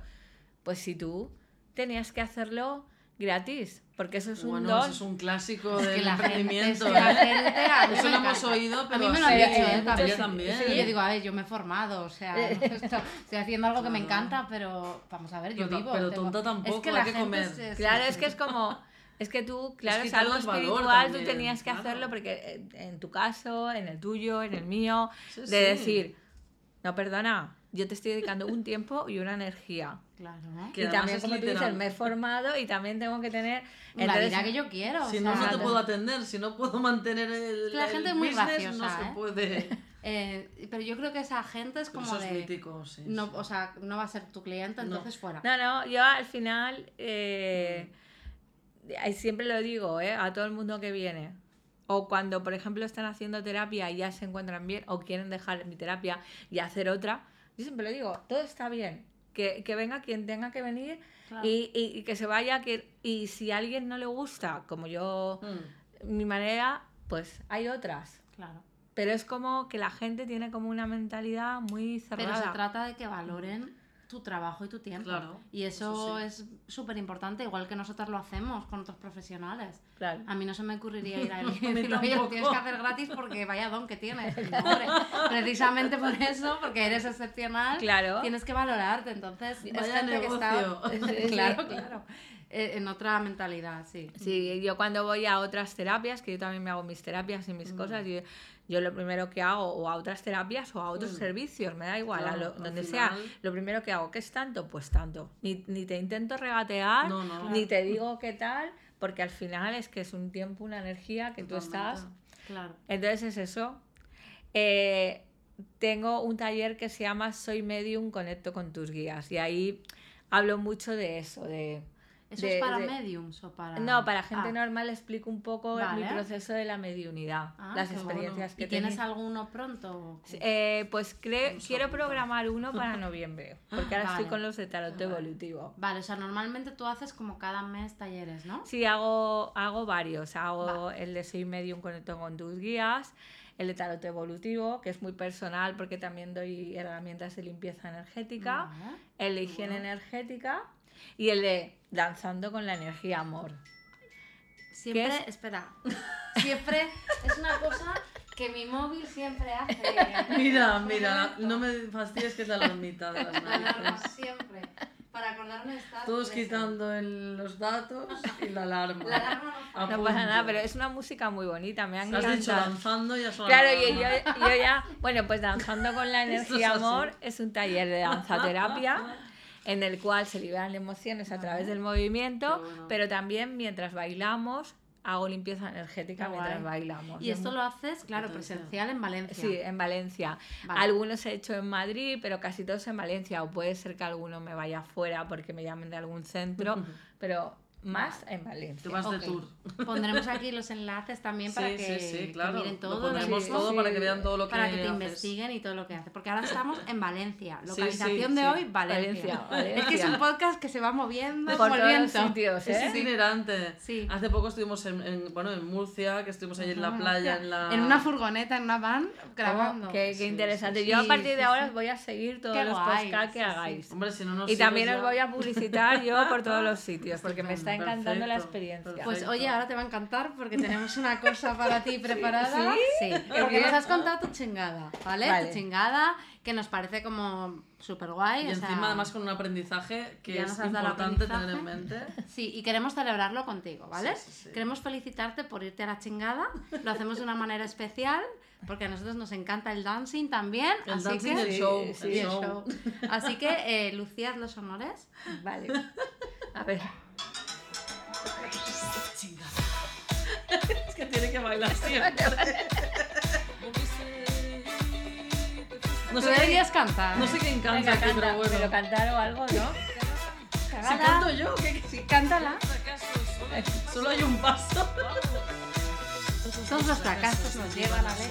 pues si tú tenías que hacerlo gratis, porque eso es un Bueno, don. eso es un clásico Es del gente, emprendimiento. ¿eh? gente, a mí Eso lo hemos oído, A pero mí me lo han sí, dicho, ¿eh? También. Yo también. Sí, yo digo, a ver, yo me he formado, o sea, [LAUGHS] esto- estoy haciendo algo que me encanta, pero vamos a ver, yo Pero- vivo. pero tengo- tonta tampoco, es que hay la que gente comer. Claro, es que es como, es que tú, claro, es, algo espiritual, tú tenías que claro. hacerlo porque eh, en tu caso, en el tuyo, en el mío, Sí, de sí. decir, no, perdona, yo te estoy dedicando un tiempo y una energía. Claro, ¿no? Que y también, es como tú literal. dices, me he formado y también tengo que tener... la vida que yo quiero. Si o no, no te puedo atender, si no puedo mantener el, La el gente es muy business, graciosa, no se ¿eh? puede. [LAUGHS] eh, pero yo creo que esa gente es como eso es de... mítico, sí. No, sí. o sea, no va a ser tu cliente, No. entonces fuera. No, no, yo al final, eh, Mm. Siempre lo digo, ¿eh? a todo el mundo que viene. O cuando, por ejemplo, están haciendo terapia y ya se encuentran bien o quieren dejar mi terapia y hacer otra, yo siempre lo digo, todo está bien. Que, que venga quien tenga que venir Claro. y, y- y que se vaya. Que, y si a alguien no le gusta, como yo, Mm. mi manera, pues hay otras. Claro. Pero es como que la gente tiene como una mentalidad muy cerrada. Pero se trata de que valoren tu trabajo y tu tiempo. Claro, y eso, eso es súper importante, igual que nosotros lo hacemos con otros profesionales. Claro. A mí no se me ocurriría ir a [LAUGHS] alguien y decirle, oye, lo tienes que hacer gratis porque vaya don que tienes. [LAUGHS] Precisamente por eso, porque eres excepcional, Claro. tienes que valorarte. Entonces, es gente que está. negocio. [LAUGHS] Sí, sí. claro, claro. Eh, En otra mentalidad, sí. Sí, yo cuando voy a otras terapias, que yo también me hago mis terapias y mis cosas, yo, yo lo primero que hago, o a otras terapias o a otros Mm. servicios, me da igual, a lo- donde final- sea, lo primero que hago, ¿qué es tanto? Pues tanto. Ni, ni te intento regatear, No, no. ni te digo qué tal, porque al final es que es un tiempo, una energía que tú estás. Claro. Entonces es eso. Eh, tengo un taller que se llama Soy Medium, conecto con tus guías, y ahí hablo mucho de eso, de... ¿Eso de- es para de- mediums o para.? No, para gente Ah. normal explico un poco Vale. mi proceso de la mediunidad, Ah, las experiencias bueno. que ¿Y tienes alguno pronto? Eh, pues cre- Vamos a quiero programar uno para [LAUGHS] noviembre, porque ahora estoy Vale. con los de tarot evolutivo. Vale, o sea, normalmente tú haces como cada mes talleres, ¿no? Sí, hago, hago varios. Hago el de Soy Medium Conecto con tus guías, el de tarot evolutivo, que es muy personal porque también doy herramientas de limpieza energética, Vale. el de higiene energética y el de danzando con la energía amor. Siempre, ¿Qué es? espera, [LAUGHS] siempre es una cosa que mi móvil siempre hace. [LAUGHS] Mira, mira, no me fastidies que es la alarmita de las La alarma, narices. siempre. Para acordarme de estar. Todos quitando el- los datos [LAUGHS] y la alarma. La alarma no. No pasa nada, pero es una música muy bonita, me ha Has dicho danzando y sonado Claro, la y yo, yo ya, bueno, pues danzando con la es energía así. amor es un taller de danzaterapia en el cual se liberan emociones a través del movimiento, bueno. pero también mientras bailamos hago limpieza energética mientras bailamos. Y Es esto lo haces, claro, presencial en Valencia. Sí, en Valencia. Vale. Algunos he hecho en Madrid, pero casi todos en Valencia. O puede ser que alguno me vaya afuera porque me llamen de algún centro, [LAUGHS] pero más en Valencia. vas Ok. de tour. Pondremos [LAUGHS] aquí los enlaces también para Sí, que, sí, sí, que claro. miren todo. Lo pondremos Sí, todo sí. para que vean todo lo que para que te haces. investiguen y todo lo que hace. Porque ahora estamos en Valencia. Localización sí, de sí. hoy, Valencia. Valencia, Es que es un podcast que se va moviendo Por como el todos sitios, Es ¿eh? itinerante. Sí. Hace poco estuvimos en, en- bueno, en Murcia, que estuvimos ahí en la Ajá, playa, en la... En una furgoneta, en una van, grabando. Oh, qué, qué Sí, interesante. sí, Yo a partir de ahora sí. os voy a seguir todos Qué los podcasts que sí, sí. hagáis. Hombre, si no nos Y también os voy a publicitar yo por todos los [LAUGHS] sitios, porque me está Perfecto, encantando la experiencia. perfecto. Pues oye, ahora te va a encantar porque tenemos una cosa para ti [LAUGHS] preparada. ¿Sí? porque bien. nos has contado tu chingada, ¿vale? Vale. Tu chingada, que nos parece como súper guay. Y encima además con un aprendizaje que Ya es importante tener en mente. [LAUGHS] Sí, y queremos celebrarlo contigo, ¿vale? Sí, sí, sí. Queremos felicitarte por irte a la chingada. Lo hacemos de una manera especial porque a nosotros nos encanta el dancing también. El así dancing que... el show. sí, el show. show. Así que, eh, Lucía, los honores. Vale. [LAUGHS] A ver. Es que tiene que bailar siempre. No sé, deberías cantar. no sé quién canta Venga, aquí, canta, pero bueno. pero cantar o algo, ¿no? Si canto yo, ¿qué, qué- Sí, cántala. solo hay un paso. Todos los fracasos nos llevan a ver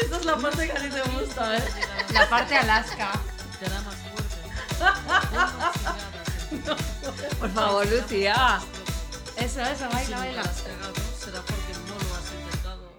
Esta es la parte que a ti te gusta, ¿eh? la parte Alaska. Por favor, Lucía. Eso, eso, baila, baila. Será porque no lo has intentado.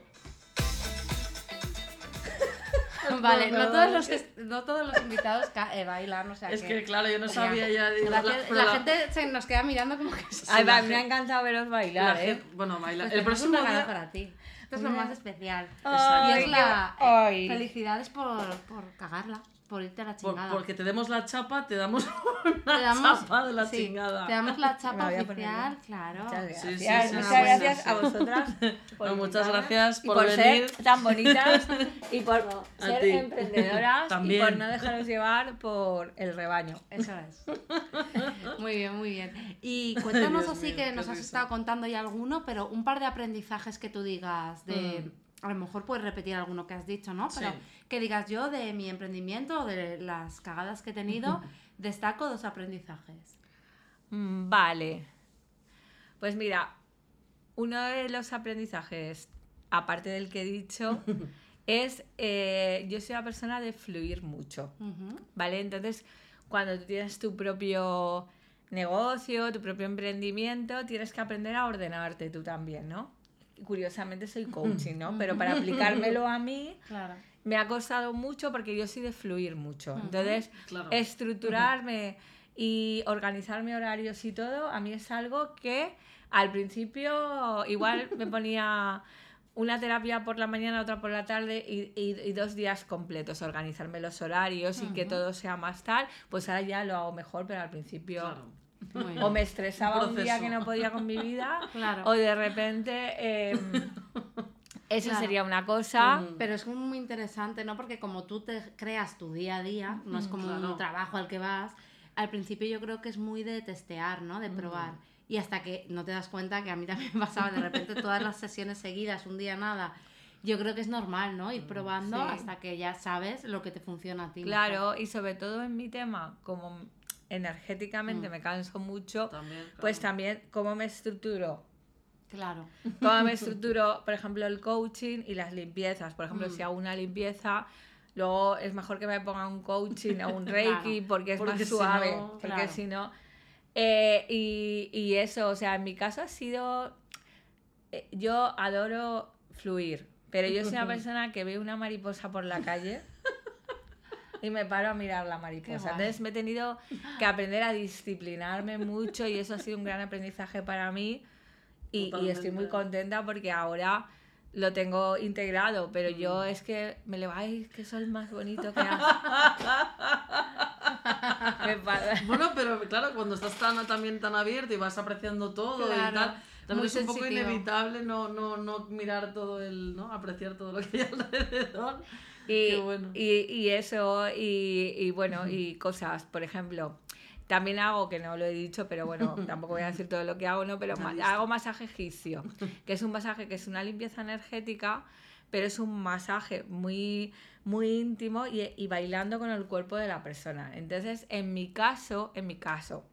[LAUGHS] Vale, no todos los, no todos los invitados ca- eh, bailan, o sea Es que... que claro, yo no sabía ya. digo, la, la- gente se nos queda mirando como que... Ay, va, me ha encantado veros la bailar, ¿eh? gente- bueno, baila. Pues el próximo día. para ti. Esto es lo más especial. Y es la... ay. Felicidades por, por cagarla, por irte a la por- chingada. porque te demos la chapa, te damos [LAUGHS] una te damos, chapa de la sí, chingada. Te damos la [LAUGHS] chapa oficial, claro. Muchas gracias. Sí, sí, muchas sí, gracias a vosotras. [LAUGHS] por No, muchas gracias y por venir. ser tan bonitas y por ser ti. emprendedoras y por no dejaros llevar por el rebaño. Eso es. Muy bien, muy bien. Y cuéntanos Dios así mío, que nos has risa. estado contando ya alguno, pero un par de aprendizajes que tú digas de... A lo mejor puedes repetir alguno que has dicho, ¿no? Pero Sí. que digas yo de mi emprendimiento o de las cagadas que he tenido, [LAUGHS] destaco dos aprendizajes. Mm, Vale. Pues mira, uno de los aprendizajes, aparte del que he dicho, [LAUGHS] es eh, yo soy una persona de fluir mucho. ¿Vale? Entonces, cuando tú tienes tu propio negocio, tu propio emprendimiento, tienes que aprender a ordenarte tú también, ¿no? Curiosamente soy coaching, ¿no? Pero para aplicármelo a mí Claro. me ha costado mucho porque yo soy de fluir mucho. Entonces, Claro. estructurarme y organizarme horarios y todo, a mí es algo que al principio igual [LAUGHS] me ponía una terapia por la mañana, otra por la tarde y, y- y dos días completos, organizarme los horarios y que todo sea más tal, pues ahora ya lo hago mejor, pero al principio Claro. Bien. o me estresaba un día Proceso. que no podía con mi vida [LAUGHS] Claro. o de repente... em, eso Claro. sería una cosa. Mm. Pero es muy interesante, ¿no? Porque como tú te creas tu día a día, no es como Claro. un trabajo al que vas, al principio yo creo que es muy de testear, ¿no? De probar. Y hasta que no te das cuenta que a mí también me [LAUGHS] pasaba de repente todas las sesiones seguidas, un día nada. Yo creo que es normal, ¿no? Ir probando Sí. hasta que ya sabes lo que te funciona a ti. mejor. Claro, y sobre todo en mi tema, como energéticamente me canso mucho, También, claro. pues también cómo me estructuro. Claro. Cómo me [LAUGHS] estructuro, por ejemplo, el coaching y las limpiezas. Por ejemplo, si hago una limpieza, luego es mejor que me ponga un coaching o un [LAUGHS] reiki Claro, porque es porque más si suave. no- porque Claro. si no... eh, y, y eso, o sea, en mi caso ha sido... eh, yo adoro fluir, pero yo soy una persona que ve una mariposa por la calle y me paro a mirar la mariposa. Entonces me he tenido que aprender a disciplinarme mucho y eso ha sido un gran aprendizaje para mí y, y estoy muy contenta porque ahora lo tengo integrado, pero yo Mm. es que me le ay, qué sol más bonito que [LAUGHS] Bueno, pero claro, cuando estás tan, también tan abierto y vas apreciando todo y Claro, tal, también es un poco sensitivo. inevitable no, no, no mirar todo el, ¿no? Apreciar todo lo que hay [LAUGHS] alrededor. Y, bueno. y, y eso, y, y bueno, y cosas, por ejemplo, También hago, que no lo he dicho, pero bueno, [LAUGHS] tampoco voy a decir todo lo que hago, ¿no? Pero ma- hago masaje egipcio, que es un masaje que es una limpieza energética, pero es un masaje muy, muy íntimo y, y bailando con el cuerpo de la persona. Entonces, en mi caso, en mi caso,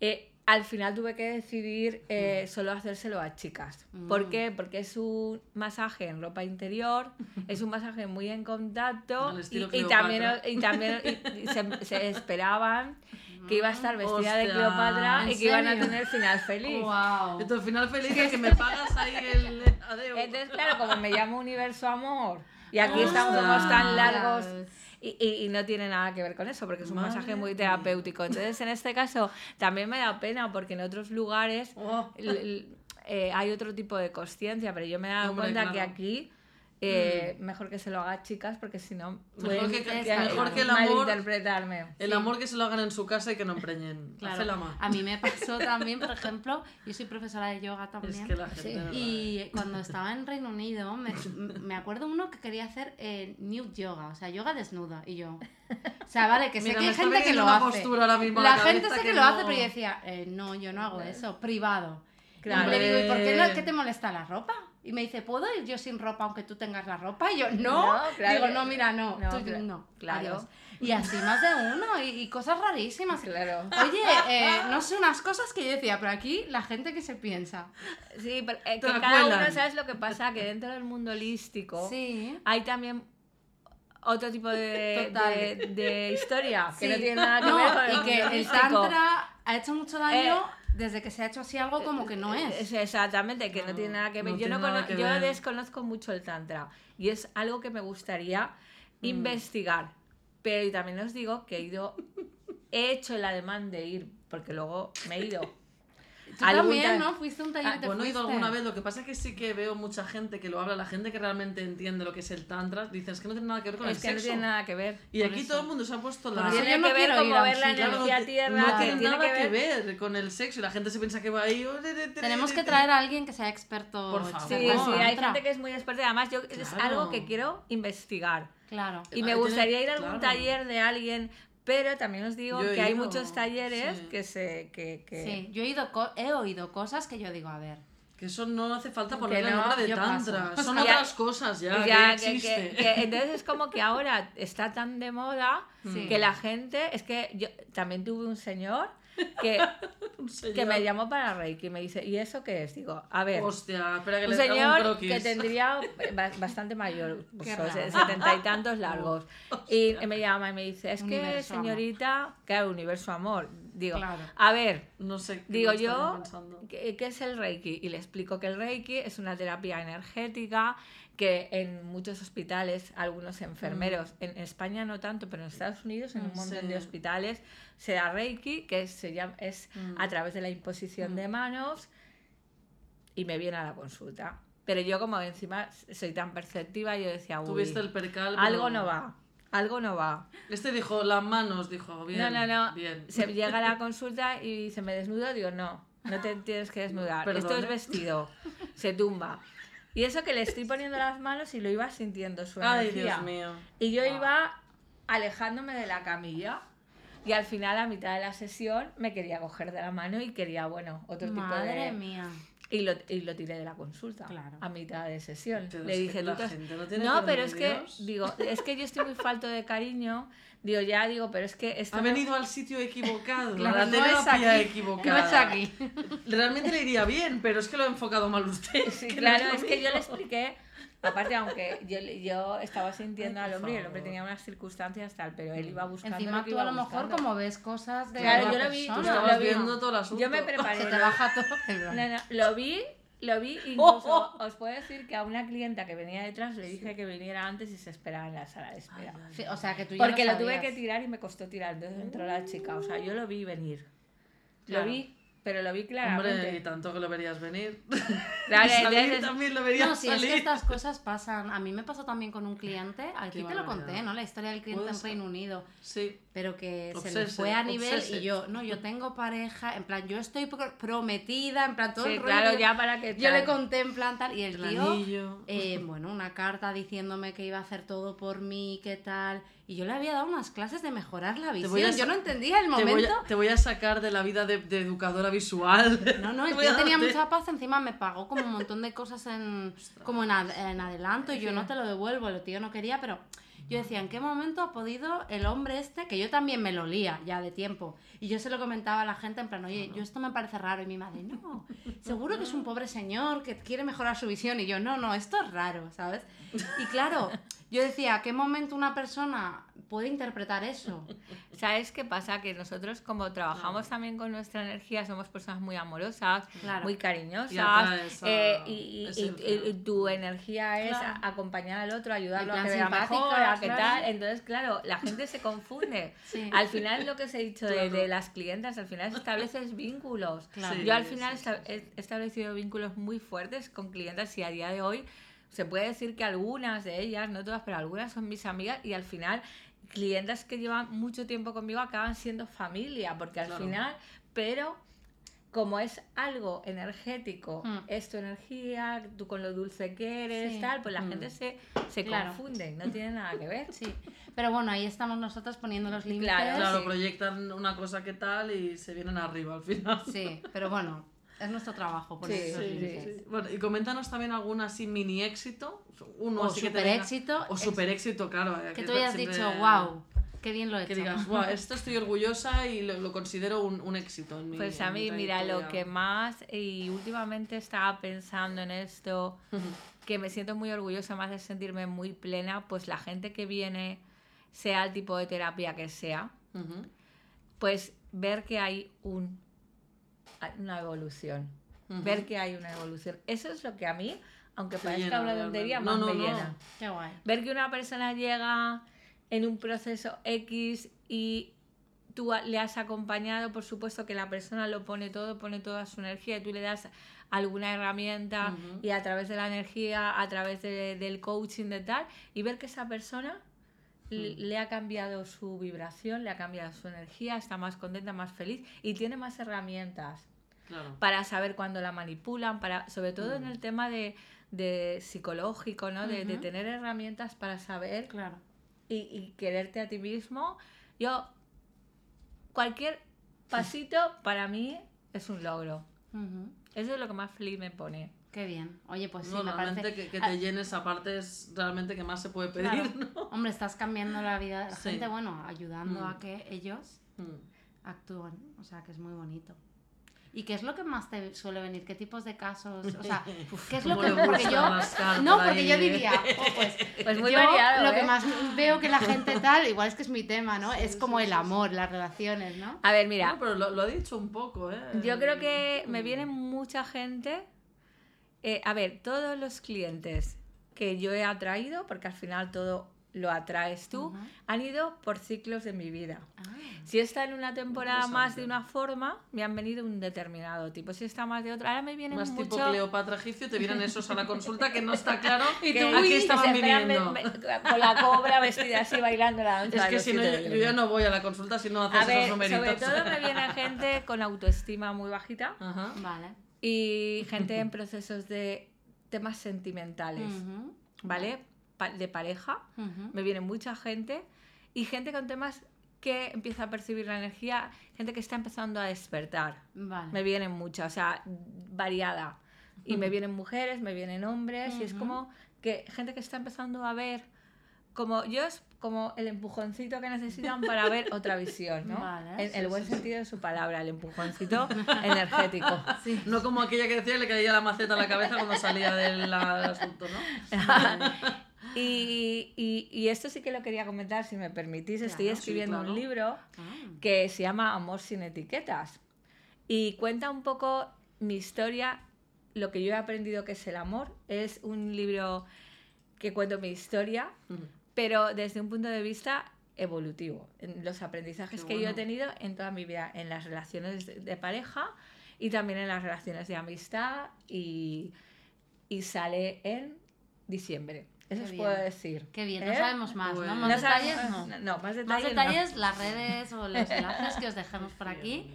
eh, al final tuve que decidir eh, solo hacérselo a chicas. ¿Por Mm. qué? Porque es un masaje en ropa interior, [LAUGHS] es un masaje muy en contacto y, estilo y también, y también y- y [LAUGHS] se, se esperaban que iba a estar vestida de Cleopatra ¿en y que iban a tener final feliz. Wow. Entonces, al final feliz es que me pagas ahí el adeo. Entonces, claro, como me llamo Universo Amor y aquí estamos tan largos y, y- y no tiene nada que ver con eso, porque es un Madre masaje muy terapéutico. Entonces, en este caso, también me da pena porque en otros lugares Oh, l- l- eh, hay otro tipo de conciencia, pero yo me he dado Hombre, cuenta que claro. Aquí eh, mejor que se lo haga chicas porque si no Mejor que- que- mejor que el amor- malinterpretarme. el amor que se lo hagan en su casa y que no empreñen. [LAUGHS] Claro. Hace la. A mí me pasó también, por ejemplo, yo soy profesora de yoga también. Es que la gente. Sí. Y cuando [LAUGHS] estaba en Reino Unido, me, me acuerdo uno que quería hacer eh, nude yoga, o sea, yoga desnuda. Y yo, o sea, vale, que sé Mira, que hay gente que lo hace. postura ahora mismo a La la gente sé que, que lo hace, no- pero yo decía, eh, no, yo no hago eso, privado. Claro. Y le digo, ¿y por qué, no, qué te molesta la ropa? Y me dice, ¿puedo ir yo sin ropa aunque tú tengas la ropa? Y yo, no. No, claro digo, que- no, mira, no, no, tú cla- no. claro. adiós". Y así más de uno, y, y cosas rarísimas. Claro. Oye, eh, no sé, unas cosas que yo decía, pero aquí la gente que se piensa. Sí, pero, eh, que cada uno, ¿sabes lo que pasa? Que dentro del mundo holístico Sí. hay también otro tipo de, de, de historia que Sí. no tiene nada que ver con el y que el tantra ha hecho mucho daño desde que se ha hecho así algo como que no es. Es Exactamente, que no, tiene nada que ver. no yo no que yo ver. desconozco mucho el tantra y es algo que me gustaría investigar. Pero y también os digo que he ido, he hecho el ademán de ir, porque luego me he ido. Tú Algún también, ta- ¿no? Fuiste un taller Ah, y te bueno, he ido alguna vez, lo que pasa es que sí que veo mucha gente que lo habla, la gente que realmente entiende lo que es el tantra, dice, es que no tiene nada que ver con Es el que no sexo. tiene nada que ver. Y aquí eso. todo el mundo se ha puesto la... Tiene no que ver quiero ir como a un ver la energía no, tierra, no tiene tiene nada que que ver. con el sexo y la gente se piensa que va ahí... oh, Tenemos que traer a alguien que sea experto. Por favor. Sí, sí, hay gente que es muy experta y además yo es algo que quiero investigar. Claro. Y me Tiene- gustaría ir a algún claro. taller de alguien, pero también os digo Yo que hay ido, muchos talleres sí. que se que, que- Sí, yo he, ido co- he oído cosas que yo digo, a ver. Que eso no hace falta ponerle no, nombre de paso. tantra. [LAUGHS] Son otras cosas ya, ya, que que- existe. que- que- [LAUGHS] entonces es como que ahora está tan de moda Sí. que la gente es que yo también tuve un señor que, [LAUGHS] Un que me llamó para Reiki y me dice ¿y eso qué es? digo a ver Hostia, espera que un le un señor croquis. que tendría [LAUGHS] ba- bastante mayor, pues, setenta y tantos largos. [LAUGHS] Y me llama y me dice, es que Universo amor. señorita, claro, universo amor. Digo, Claro. a ver, No sé qué digo yo. ¿qué, qué es el Reiki? Y le explico que el Reiki es una terapia energética que en muchos hospitales, algunos enfermeros, en España no tanto, pero en Estados Unidos, en un Mm, montón sí. de hospitales, se da Reiki, que se llama, es Mm. a través de la imposición de manos y me viene a la consulta. Pero yo como encima soy tan perceptiva, yo decía, uy, Tuviste el percal. algo no va, algo no va. Este dijo, las manos, dijo, bien. no, no, no. Bien. Se [LAUGHS] llega a la consulta y se me desnudo, digo, no, no te tienes que desnudar. Esto es vestido, se tumba. Y eso que le estoy poniendo las manos y lo iba sintiendo su Ay, energía. Dios mío. Y yo iba alejándome de la camilla. Y al final, a mitad de la sesión, me quería coger de la mano y quería, bueno, otro tipo Madre de... mía. Y lo, y lo tiré de la consulta Claro. a mitad de sesión. Pero Le es que dije, la "Tú te has- gente no tiene no, pero es que, Dios". digo, es que yo estoy muy falto de cariño. Digo, ya, digo, pero es que esto Ha no- venido al sitio equivocado, Claro, [LAUGHS] a la no es aquí, equivocada. No es aquí. Realmente le iría bien, pero es que lo ha enfocado mal usted. Sí, que no claro, lo es que yo le expliqué, aparte, aunque yo, yo estaba sintiendo Ay, al hombre y el hombre tenía unas circunstancias tal, pero él iba buscando. Encima lo que tú a lo mejor buscando. como ves cosas de Claro, la yo lo vi, Tú estabas vi. viendo todo el asunto. Yo me preparé. se te baja todo. No, no, lo vi, lo vi, [LAUGHS] incluso os puedo decir que a una clienta que venía detrás le dije que viniera antes y se esperaba en la sala de espera. Sí, o sea, que tú ya Porque lo, lo tuve que tirar y me costó tirar, entonces entró la chica, o sea, yo lo vi venir. Claro. Lo vi, pero lo vi Hombre, y claramente. tanto que lo verías venir. [LAUGHS] Claro, y [LAUGHS] salir también lo verías No, sí, es salir. que estas cosas pasan. A mí me pasó también con un cliente, aquí Qué te lo conté, ¿no? La historia del cliente en. Reino Unido, Sí. pero que se le Obsese, fue a nivel obsese. y yo, no, yo [LAUGHS] tengo pareja, en plan, yo estoy pro- prometida, en plan, todo Sí, el rollo, claro, yo- ya para que Yo le tal. conté en plan tal, y el El tío, eh, bueno, una carta diciéndome que iba a hacer todo por mí, qué tal, Y yo le había dado unas clases de mejorar la visión. a Yo no entendía el Te voy, momento. a, te voy a sacar de la vida de, de educadora visual. No, no, [LAUGHS] tío tenía mucha paz, encima me pagó como un montón de cosas en, como en, ad- en adelanto y yo no te lo devuelvo, el tío no quería, pero yo decía, ¿en qué momento ha podido el hombre este, que yo también me lo lía ya de tiempo, y yo se lo comentaba a la gente en plan, oye, yo esto me parece raro, y mi madre, no, seguro que es un pobre señor que quiere mejorar su visión, y yo, no, no, esto es raro, ¿sabes? Y claro, yo decía, ¿a qué momento una persona puede interpretar eso? [LAUGHS] ¿Sabes qué pasa? Que nosotros como trabajamos también con nuestra energía, somos personas muy amorosas, Claro. muy cariñosas, Y atraes a eh, y, y- esencia. y- y tu energía es Claro. a- acompañar al otro, ayudarlo a que vea simpáticas, mejor, a qué claro. tal. Entonces, claro, la gente se confunde. [LAUGHS] Sí. Al final lo que os he dicho de, Claro. de las clientas, al final estableces vínculos. Claro. Sí, Yo al final sí, he establecido vínculos muy fuertes con clientas y a día de hoy se puede decir que algunas de ellas, no todas, pero algunas son mis amigas y al final clientas que llevan mucho tiempo conmigo acaban siendo familia, porque al Claro. final, pero como es algo energético, Mm. es tu energía, tú con lo dulce que eres, Sí. tal, pues la Mm. gente se, se Claro. confunde, no tiene nada que ver. Sí, pero bueno, ahí estamos nosotros poniendo los límites. Claro, Claro, sí. proyectan una cosa que tal y se vienen arriba al final. Sí, pero bueno, es nuestro trabajo poner Sí, esos sí. Sí. Bueno, y coméntanos también algún así mini éxito. Uno O así que te super venga- éxito. O super éxito, claro. eh, Que que tú hayas siempre- dicho, wow, qué bien lo he hecho. Que digas, wow, esto estoy orgullosa y lo, lo considero un, un éxito en mi Pues a en mi mí, mira, lo que más, y últimamente estaba pensando en esto, [LAUGHS] que me siento muy orgullosa, más de sentirme muy plena, pues la gente que viene, sea el tipo de terapia que sea, pues ver que hay un, una evolución, ver que hay una evolución. Eso es lo que a mí, aunque parezca llena una tontería, No, más no, me no. llena. Qué guay. Ver que una persona llega en un proceso X y tú le has acompañado, por supuesto que la persona lo pone todo, pone toda su energía y tú le das alguna herramienta y a través de la energía, a través de- del coaching de tal, y ver que esa persona le- le ha cambiado su vibración, le ha cambiado su energía, está más contenta, más feliz y tiene más herramientas Claro. para saber cuándo la manipulan, para, sobre todo en el tema de, de psicológico, ¿no? de, tener herramientas para saber Claro. y, y quererte a ti mismo. Yo, cualquier pasito para mí es un logro. Eso es lo que más feliz me pone. Qué bien. Oye, pues sí, no, me realmente parece... que, que Ah, te llenes aparte es realmente que más se puede pedir, Claro. ¿no? Hombre, estás cambiando la vida de la Sí. gente, bueno, ayudando Mm. a que ellos Mm. actúen. O sea, que es muy bonito. ¿Y qué es lo que más te suele venir? ¿Qué tipos de casos? O sea, [LAUGHS] ¿qué es lo que...? Porque yo... No, por porque ahí, yo diría, oh, pues, [LAUGHS] Pues muy yo variado, lo que ¿eh? más veo que la gente tal, igual es que es mi tema, ¿no? es como el amor, las relaciones, ¿no? A ver, mira, No, pero lo, lo ha dicho un poco, ¿eh? Yo creo que me Mm. viene mucha gente. eh, a ver, todos los clientes que yo he atraído, porque al final todo lo atraes tú, han ido por ciclos de mi vida. Ah, Si está en una temporada más de una forma, me han venido un determinado tipo. Si está más de otra, ahora me vienen Más mucho... tipo Cleopatra egipcio, te vienen esos a la consulta que no está [LAUGHS] claro que- a qué que estaban esperan viniendo. me- me- con la cobra vestida así bailando la danza. Es que si no, yo, ya no voy a la consulta si no haces A ver, esos numeritos. sobre todo me viene [LAUGHS] gente con autoestima muy bajita Ajá. vale. y gente en procesos de temas sentimentales, ¿vale? De pareja, ujú. me viene mucha gente y gente con temas que empieza a percibir la energía, gente que está empezando a despertar. Vale. Me vienen muchas, o sea, variada. Y me vienen mujeres, me vienen hombres, y es como que gente que está empezando a ver, como yo es como el empujoncito que necesitan para ver otra visión, ¿no? Vale, en sí, el buen sí, sentido de su palabra, el empujoncito energético. [LAUGHS] No como aquella que decía le caía la maceta a la cabeza cuando salía del asunto, ¿no? [LAUGHS] y, y- y esto sí que lo quería comentar, si me permitís. Estoy sí, escribiendo claro. un libro Ah, que se llama Amor sin etiquetas. Y cuenta un poco mi historia, lo que yo he aprendido que es el amor. Es un libro que cuento mi historia, pero desde un punto de vista evolutivo, en los aprendizajes que yo he tenido en toda mi vida, en las relaciones de- de pareja y también en las relaciones de amistad y, y sale en diciembre. Eso Qué os bien. puedo decir. Qué bien, no ¿Eh? sabemos más, Pues- ¿no? No Más sabemos- detalles, no. no, más Más detalles no. detalles, las redes o los enlaces que os dejemos por aquí.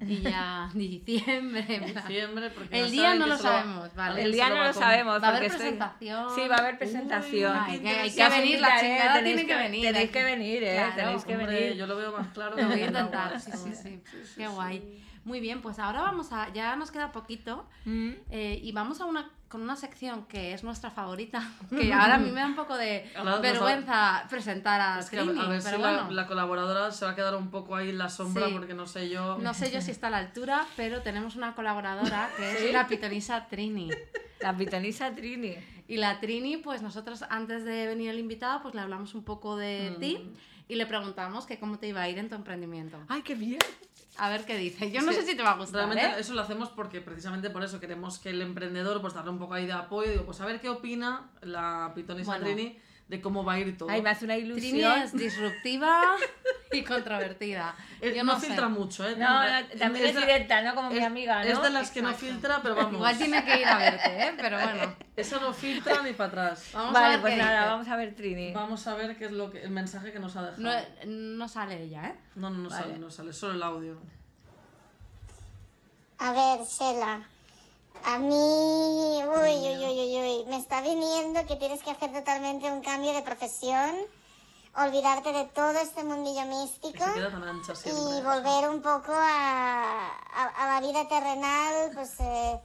Y ya [LAUGHS] diciembre. Diciembre, porque El día no que lo sabemos, vale. El día no lo sabemos. Va a haber porque estoy- presentación. Sí, va a haber presentación. Ay, que hay que Ya os venir, la chingada tenéis tiene que venir Tenéis aquí. que venir, ¿eh? Claro, tenéis que Hombre, venir. yo lo veo más claro. Lo voy a que intentar, sí, sí, sí. Qué guay. Muy bien, pues ahora vamos a. Ya nos queda poquito. Mm. eh, y vamos a una con una sección que es nuestra favorita. [LAUGHS] Que ahora a mí me da un poco de Ahora vergüenza presentar a Es que a, Trini, a ver pero si bueno. la, la colaboradora se va a quedar un poco ahí en la sombra Sí. porque no sé yo. No sé yo si está a la altura, pero tenemos una colaboradora [LAUGHS] que es ¿Sí? la pitonisa Trini. La pitonisa Trini. Y la Trini, pues nosotros antes de venir el invitado, pues le hablamos un poco de Mm. ti y le preguntamos que cómo te iba a ir en tu emprendimiento. ¡Ay, qué bien! A ver qué dice. Yo no sé si te va a gustar, Realmente ¿eh? eso lo hacemos porque precisamente por eso queremos que el emprendedor pues darle un poco ahí de apoyo. Digo, pues a ver qué opina la pitonisa Bueno. De cómo va a ir todo. Ay, me hace una Trini ilusión. es disruptiva y controvertida. Eh, Yo no, no sé. filtra mucho, ¿eh? No, no, también es de- directa, ¿no? Como mi es- amiga, ¿no? Es de las que no filtra, pero vamos. Igual tiene que ir a verte, ¿eh? Pero bueno. [LAUGHS] Eso no filtra ni para atrás. Vamos a Vale, ver pues nada, dice. vamos a ver Trini. Vamos a ver qué es lo que el mensaje que nos ha dejado. No, no sale ella, ¿eh? No, no, no Vale. sale, no sale, solo el audio. A ver, Shela. A mí, uy, me está viniendo que tienes que hacer totalmente un cambio de profesión, olvidarte de todo este mundillo místico y volver un poco a, a, a la vida terrenal, pues eh,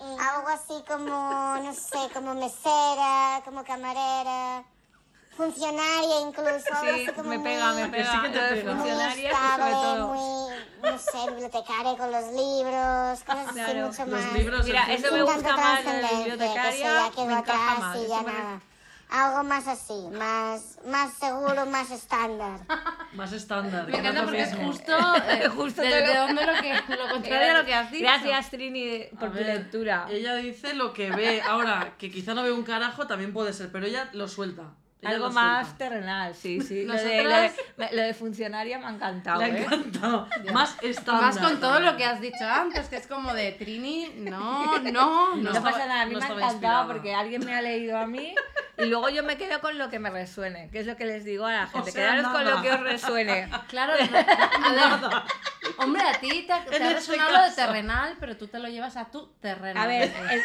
eh, algo así como, no sé, como mesera, como camarera, funcionaria incluso, Sí, así como me muy- pega, me Que sí pega. que te pega. muy funcionaria, sobre estable, todo. muy, no sé, bibliotecaria con los libros, cosas así Claro. mucho Los más. libros, Mira, eso me gusta más de la bibliotecaria, que eso ya quedó me encaja atrás más. y ya nada. Algo más así, más, más seguro, más estándar. [LAUGHS] Más estándar. Me encanta porque es justo, [LAUGHS] eh, Justo de, de donde lo que lo [LAUGHS] contrario a lo que has dicho. Gracias, Trini, por A tu ver, lectura. Ella dice lo que ve. Ahora, que quizá no ve un carajo, también puede ser, pero ella lo suelta. Algo más terrenal, sí, sí. [LAUGHS] Lo de, lo, de, me- lo de funcionaria me ha encantado, Le ha ¿eh? encantado. [LAUGHS] Más estándar. Más con todo lo que has dicho antes, que es como de Trini, no, [LAUGHS] no, No no. Estaba- pasa nada, a mí no me ha encantado inspirada. porque alguien me ha leído a mí y luego yo me quedo con lo que me resuene, que es lo que les digo a la gente. sea, Quedaros con nada. lo que os resuene. Claro, a ver, hombre, a ti te, te ha resonado lo de terrenal, pero tú te lo llevas a tu terreno. A ver, el-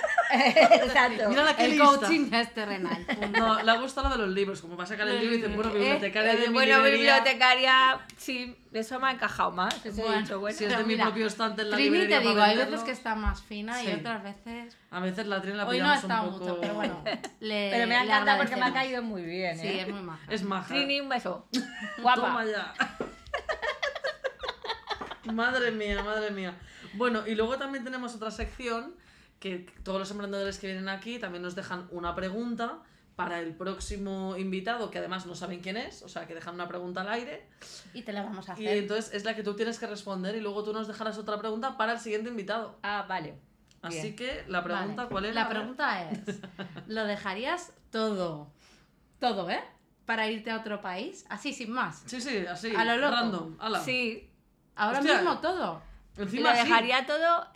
exacto. Mira la que el lista. coaching es terrenal. punto. No, le ha gustado lo de los libros. Como va a sacar el libro y dice, bueno, bibliotecaria Eh, de mi bueno, librería. bibliotecaria, sí, eso me ha encajado más. Eso he Bueno, dicho, bueno. Si es de mi mira, propio estante en la Trini, librería te digo, hay veces que está más fina y Sí. otras veces... A veces la Trini la Hoy no estado un poco... mucho, pero bueno. [LAUGHS] Le, Pero me ha encantado porque me ha caído muy bien, Sí, ¿eh? es muy maja. Es maja. Trini, un beso. [LAUGHS] Toma Guapa. ya. [LAUGHS] madre mía, madre mía. Bueno, y luego también tenemos otra sección que todos los emprendedores que vienen aquí también nos dejan una pregunta para el próximo invitado, que además no saben quién es, o sea, que dejan una pregunta al aire. Y te la vamos a Y hacer. entonces es la que tú tienes que responder y luego tú nos dejarás otra pregunta para el siguiente invitado. Ah, vale. Así Bien. que la pregunta, Vale. ¿cuál es? La pregunta es, ¿lo dejarías todo? Todo, ¿eh? Para irte a otro país, así, sin más. Sí, sí, así. A lo loco. Random. ala. Sí, Ahora Hostia. mismo todo. Encima lo sí. dejaría todo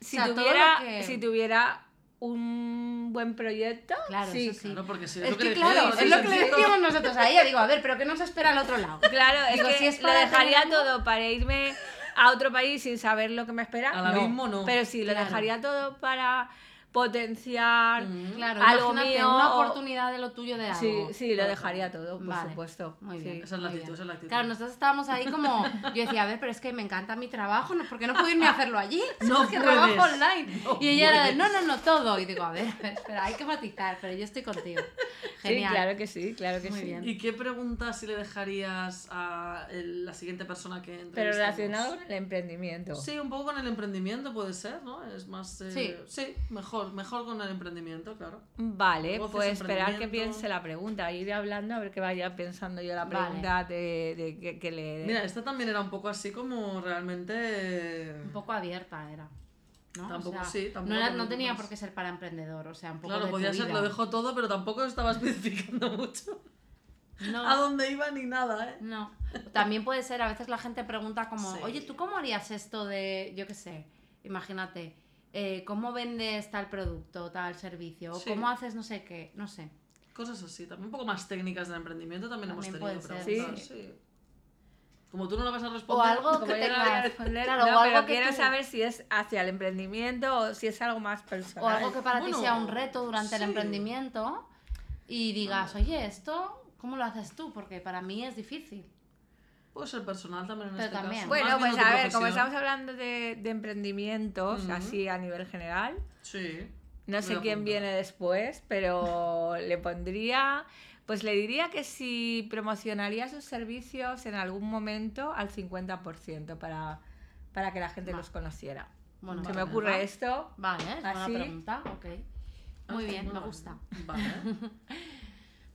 si O sea, todo tuviera que- si tuviera un buen proyecto. Claro, sí. eso sí. Claro, porque si es, Es lo que, que decíamos, claro, si es lo que le decíamos nosotros a ella. Digo, a ver, pero ¿qué nos espera al otro lado? Claro, es Digo, que si es lo dejaría tener todo para irme a otro país sin saber lo que me espera. Al abismo, no. Pero sí, lo Claro. dejaría todo para potenciar Mm. Claro, algo mío. una oportunidad de lo tuyo de algo. Sí, sí, lo dejaría todo, por Vale, supuesto. Muy sí. bien. Esa es la muy actitud, bien. esa es la actitud. Claro, nosotros estábamos ahí como. Yo decía, a ver, pero es que me encanta mi trabajo, ¿no? ¿por qué no puedo irme a [LAUGHS] hacerlo allí? No es que puedes. trabajo online. No y ella era de, no, no, no, todo. Y digo, a ver, [LAUGHS] espera, hay que matizar, pero yo estoy contigo. Sí, Genial. claro que sí, claro que Muy sí. bien. ¿Y qué preguntas si le dejarías a el- la siguiente persona que entre? Pero relacionado con el emprendimiento. Sí, un poco con el emprendimiento puede ser, ¿no? Es más... eh, Sí. sí, mejor, mejor con el emprendimiento, claro. Vale, Negocios, pues esperar que piense la pregunta. Iré hablando a ver que vaya pensando yo la Vale. pregunta de, de que, que le... Mira, esta también era un poco así como realmente... Un poco abierta era. ¿no? Tampoco, O sea, sí, tampoco no, era- te no tenía por qué ser para emprendedor, o sea, un poco Claro, de podía tu ser, vida. lo dejo todo, pero tampoco estaba especificando [LAUGHS] mucho No. a dónde iba ni nada, ¿eh? No. También puede ser, a veces la gente pregunta como, Sí. oye, ¿tú cómo harías esto de, yo qué sé, imagínate, eh, cómo vendes tal producto, tal servicio, o Sí. cómo haces no sé qué, no sé. Cosas así, también un poco más técnicas del emprendimiento también, hemos tenido preguntas, sí. sí. Como tú no la vas a O responder, algo Como que tengas. responder, Claro, no, o pero algo que quiero tú- saber si es hacia el emprendimiento o si es algo más personal. O algo que para Bueno, ti sea un reto durante el emprendimiento y digas, oye, esto, ¿cómo lo haces tú? Porque para mí es difícil. Puede ser personal también en Pero este también. caso. Bueno, pues a ver, como estamos hablando de, de emprendimientos, así a nivel general, Sí. no sé quién viene después, pero le pondría, pues le diría que si promocionaría sus servicios en algún momento al 50% para, para que la gente Va. los conociera. Bueno, Se vale, me ocurre ¿verdad? esto. Vale, es buena Así. pregunta, ok. Muy bien, me gusta. Vale. [LAUGHS]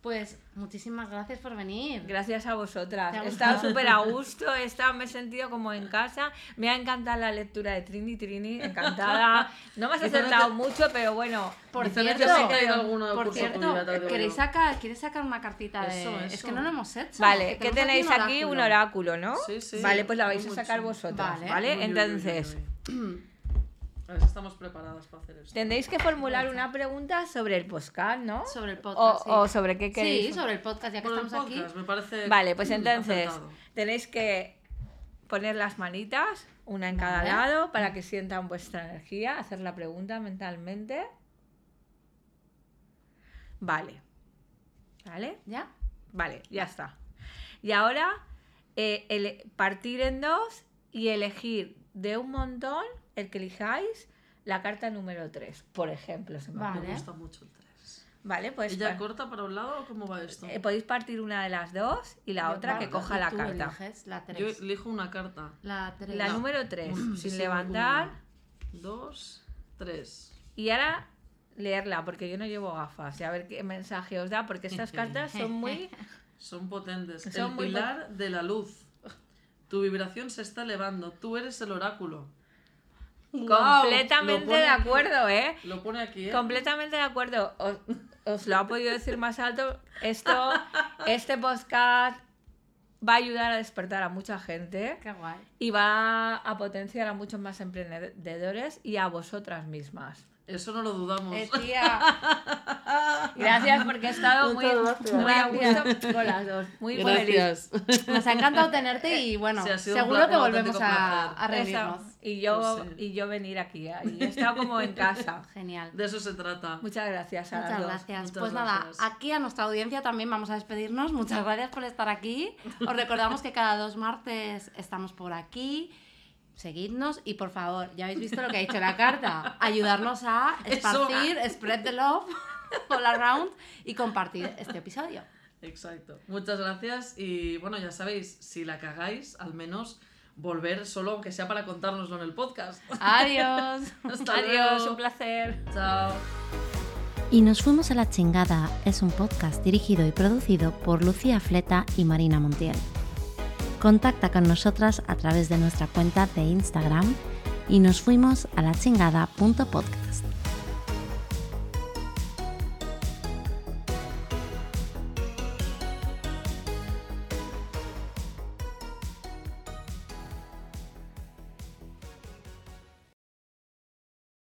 Pues muchísimas gracias por venir. Gracias a vosotras. ¿Te ha He estado súper a [LAUGHS] gusto, he estado, me he sentido como en casa. Me ha encantado la lectura de Trini Trini, encantada. No me has acertado mucho, pero bueno. Por cierto, alguno por cierto, ¿queréis sacar, ¿quieres sacar una cartita de...? Eso, Es que no lo hemos hecho. Vale, que ¿qué tenéis aquí? Un oráculo, ¿no? Sí, sí. Vale, pues la vais a sacar vosotras, Vale. Entonces. [CLEARS THROAT] A ver si estamos preparadas para hacer esto. tendréis que formular una pregunta sobre el podcast, ¿no? Sobre el O, podcast, sí. o sobre qué queréis. Sí, sobre el podcast, ya que el estamos podcast, aquí. me parece. Vale, pues entonces acertado. tenéis que poner las manitas, una en cada Vale. lado, para que sientan vuestra energía, hacer la pregunta mentalmente. Vale. ¿Vale? ¿Ya? Vale, ya está. Y ahora eh, partir en dos y elegir de un montón el que elijáis la carta número 3, por ejemplo. se me Vale. Me gusta mucho el 3. Vale, pues ¿Ella corta para un lado o cómo va esto? eh, podéis partir una de las dos y la Yo- otra vale, que coja y la tú carta. eliges la Yo 3. elijo una carta. La 3. La No. número 3, Un- sin sí, levantar. uno, dos, tres. Y ahora leerla, porque yo no llevo gafas. Y a ver qué mensaje os da, porque estas [LAUGHS] cartas son muy... [LAUGHS] Son potentes. Son el muy pilar de la luz. Tu vibración se está elevando. Tú eres el oráculo. Completamente de aquí. acuerdo, ¿eh? Lo pone aquí, ¿eh? Completamente de acuerdo. Os, os lo ha podido decir más alto. Esto, [LAUGHS] este podcast va a ayudar a despertar a mucha gente Qué guay. y va a potenciar a muchos más emprendedores y a vosotras mismas. Eso no lo dudamos. Eh, [LAUGHS] tía, Gracias porque he estado muy, muy a gusto con las dos. Muy feliz. Gracias. nos ha encantado tenerte y bueno, Sí, seguro que volvemos a, a reunirnos. Y yo, Pues y yo venir aquí. ¿eh? Y he estado como en casa. [LAUGHS] Genial. De eso se trata. Muchas gracias a las Muchas dos. gracias. Muchas pues nada, gracias. aquí a nuestra audiencia también vamos a despedirnos. Muchas gracias por estar aquí. Os recordamos que cada dos martes estamos por aquí. Seguidnos y por favor, ya habéis visto lo que ha dicho la carta. Ayudarnos a [LAUGHS] esparcir, spread the love [LAUGHS] all around y compartir este episodio. Exacto. Muchas gracias. Y bueno, ya sabéis, si la cagáis, al menos volver solo, aunque sea para contárnoslo en el podcast. Adiós. [LAUGHS] Hasta Adiós, luego. un placer. Chao. Y nos fuimos a la chingada es un podcast dirigido y producido por Lucía Fleta y Marina Montiel. Contacta con nosotras a través de nuestra cuenta de Instagram y nos fuimos a la chingada.podcast.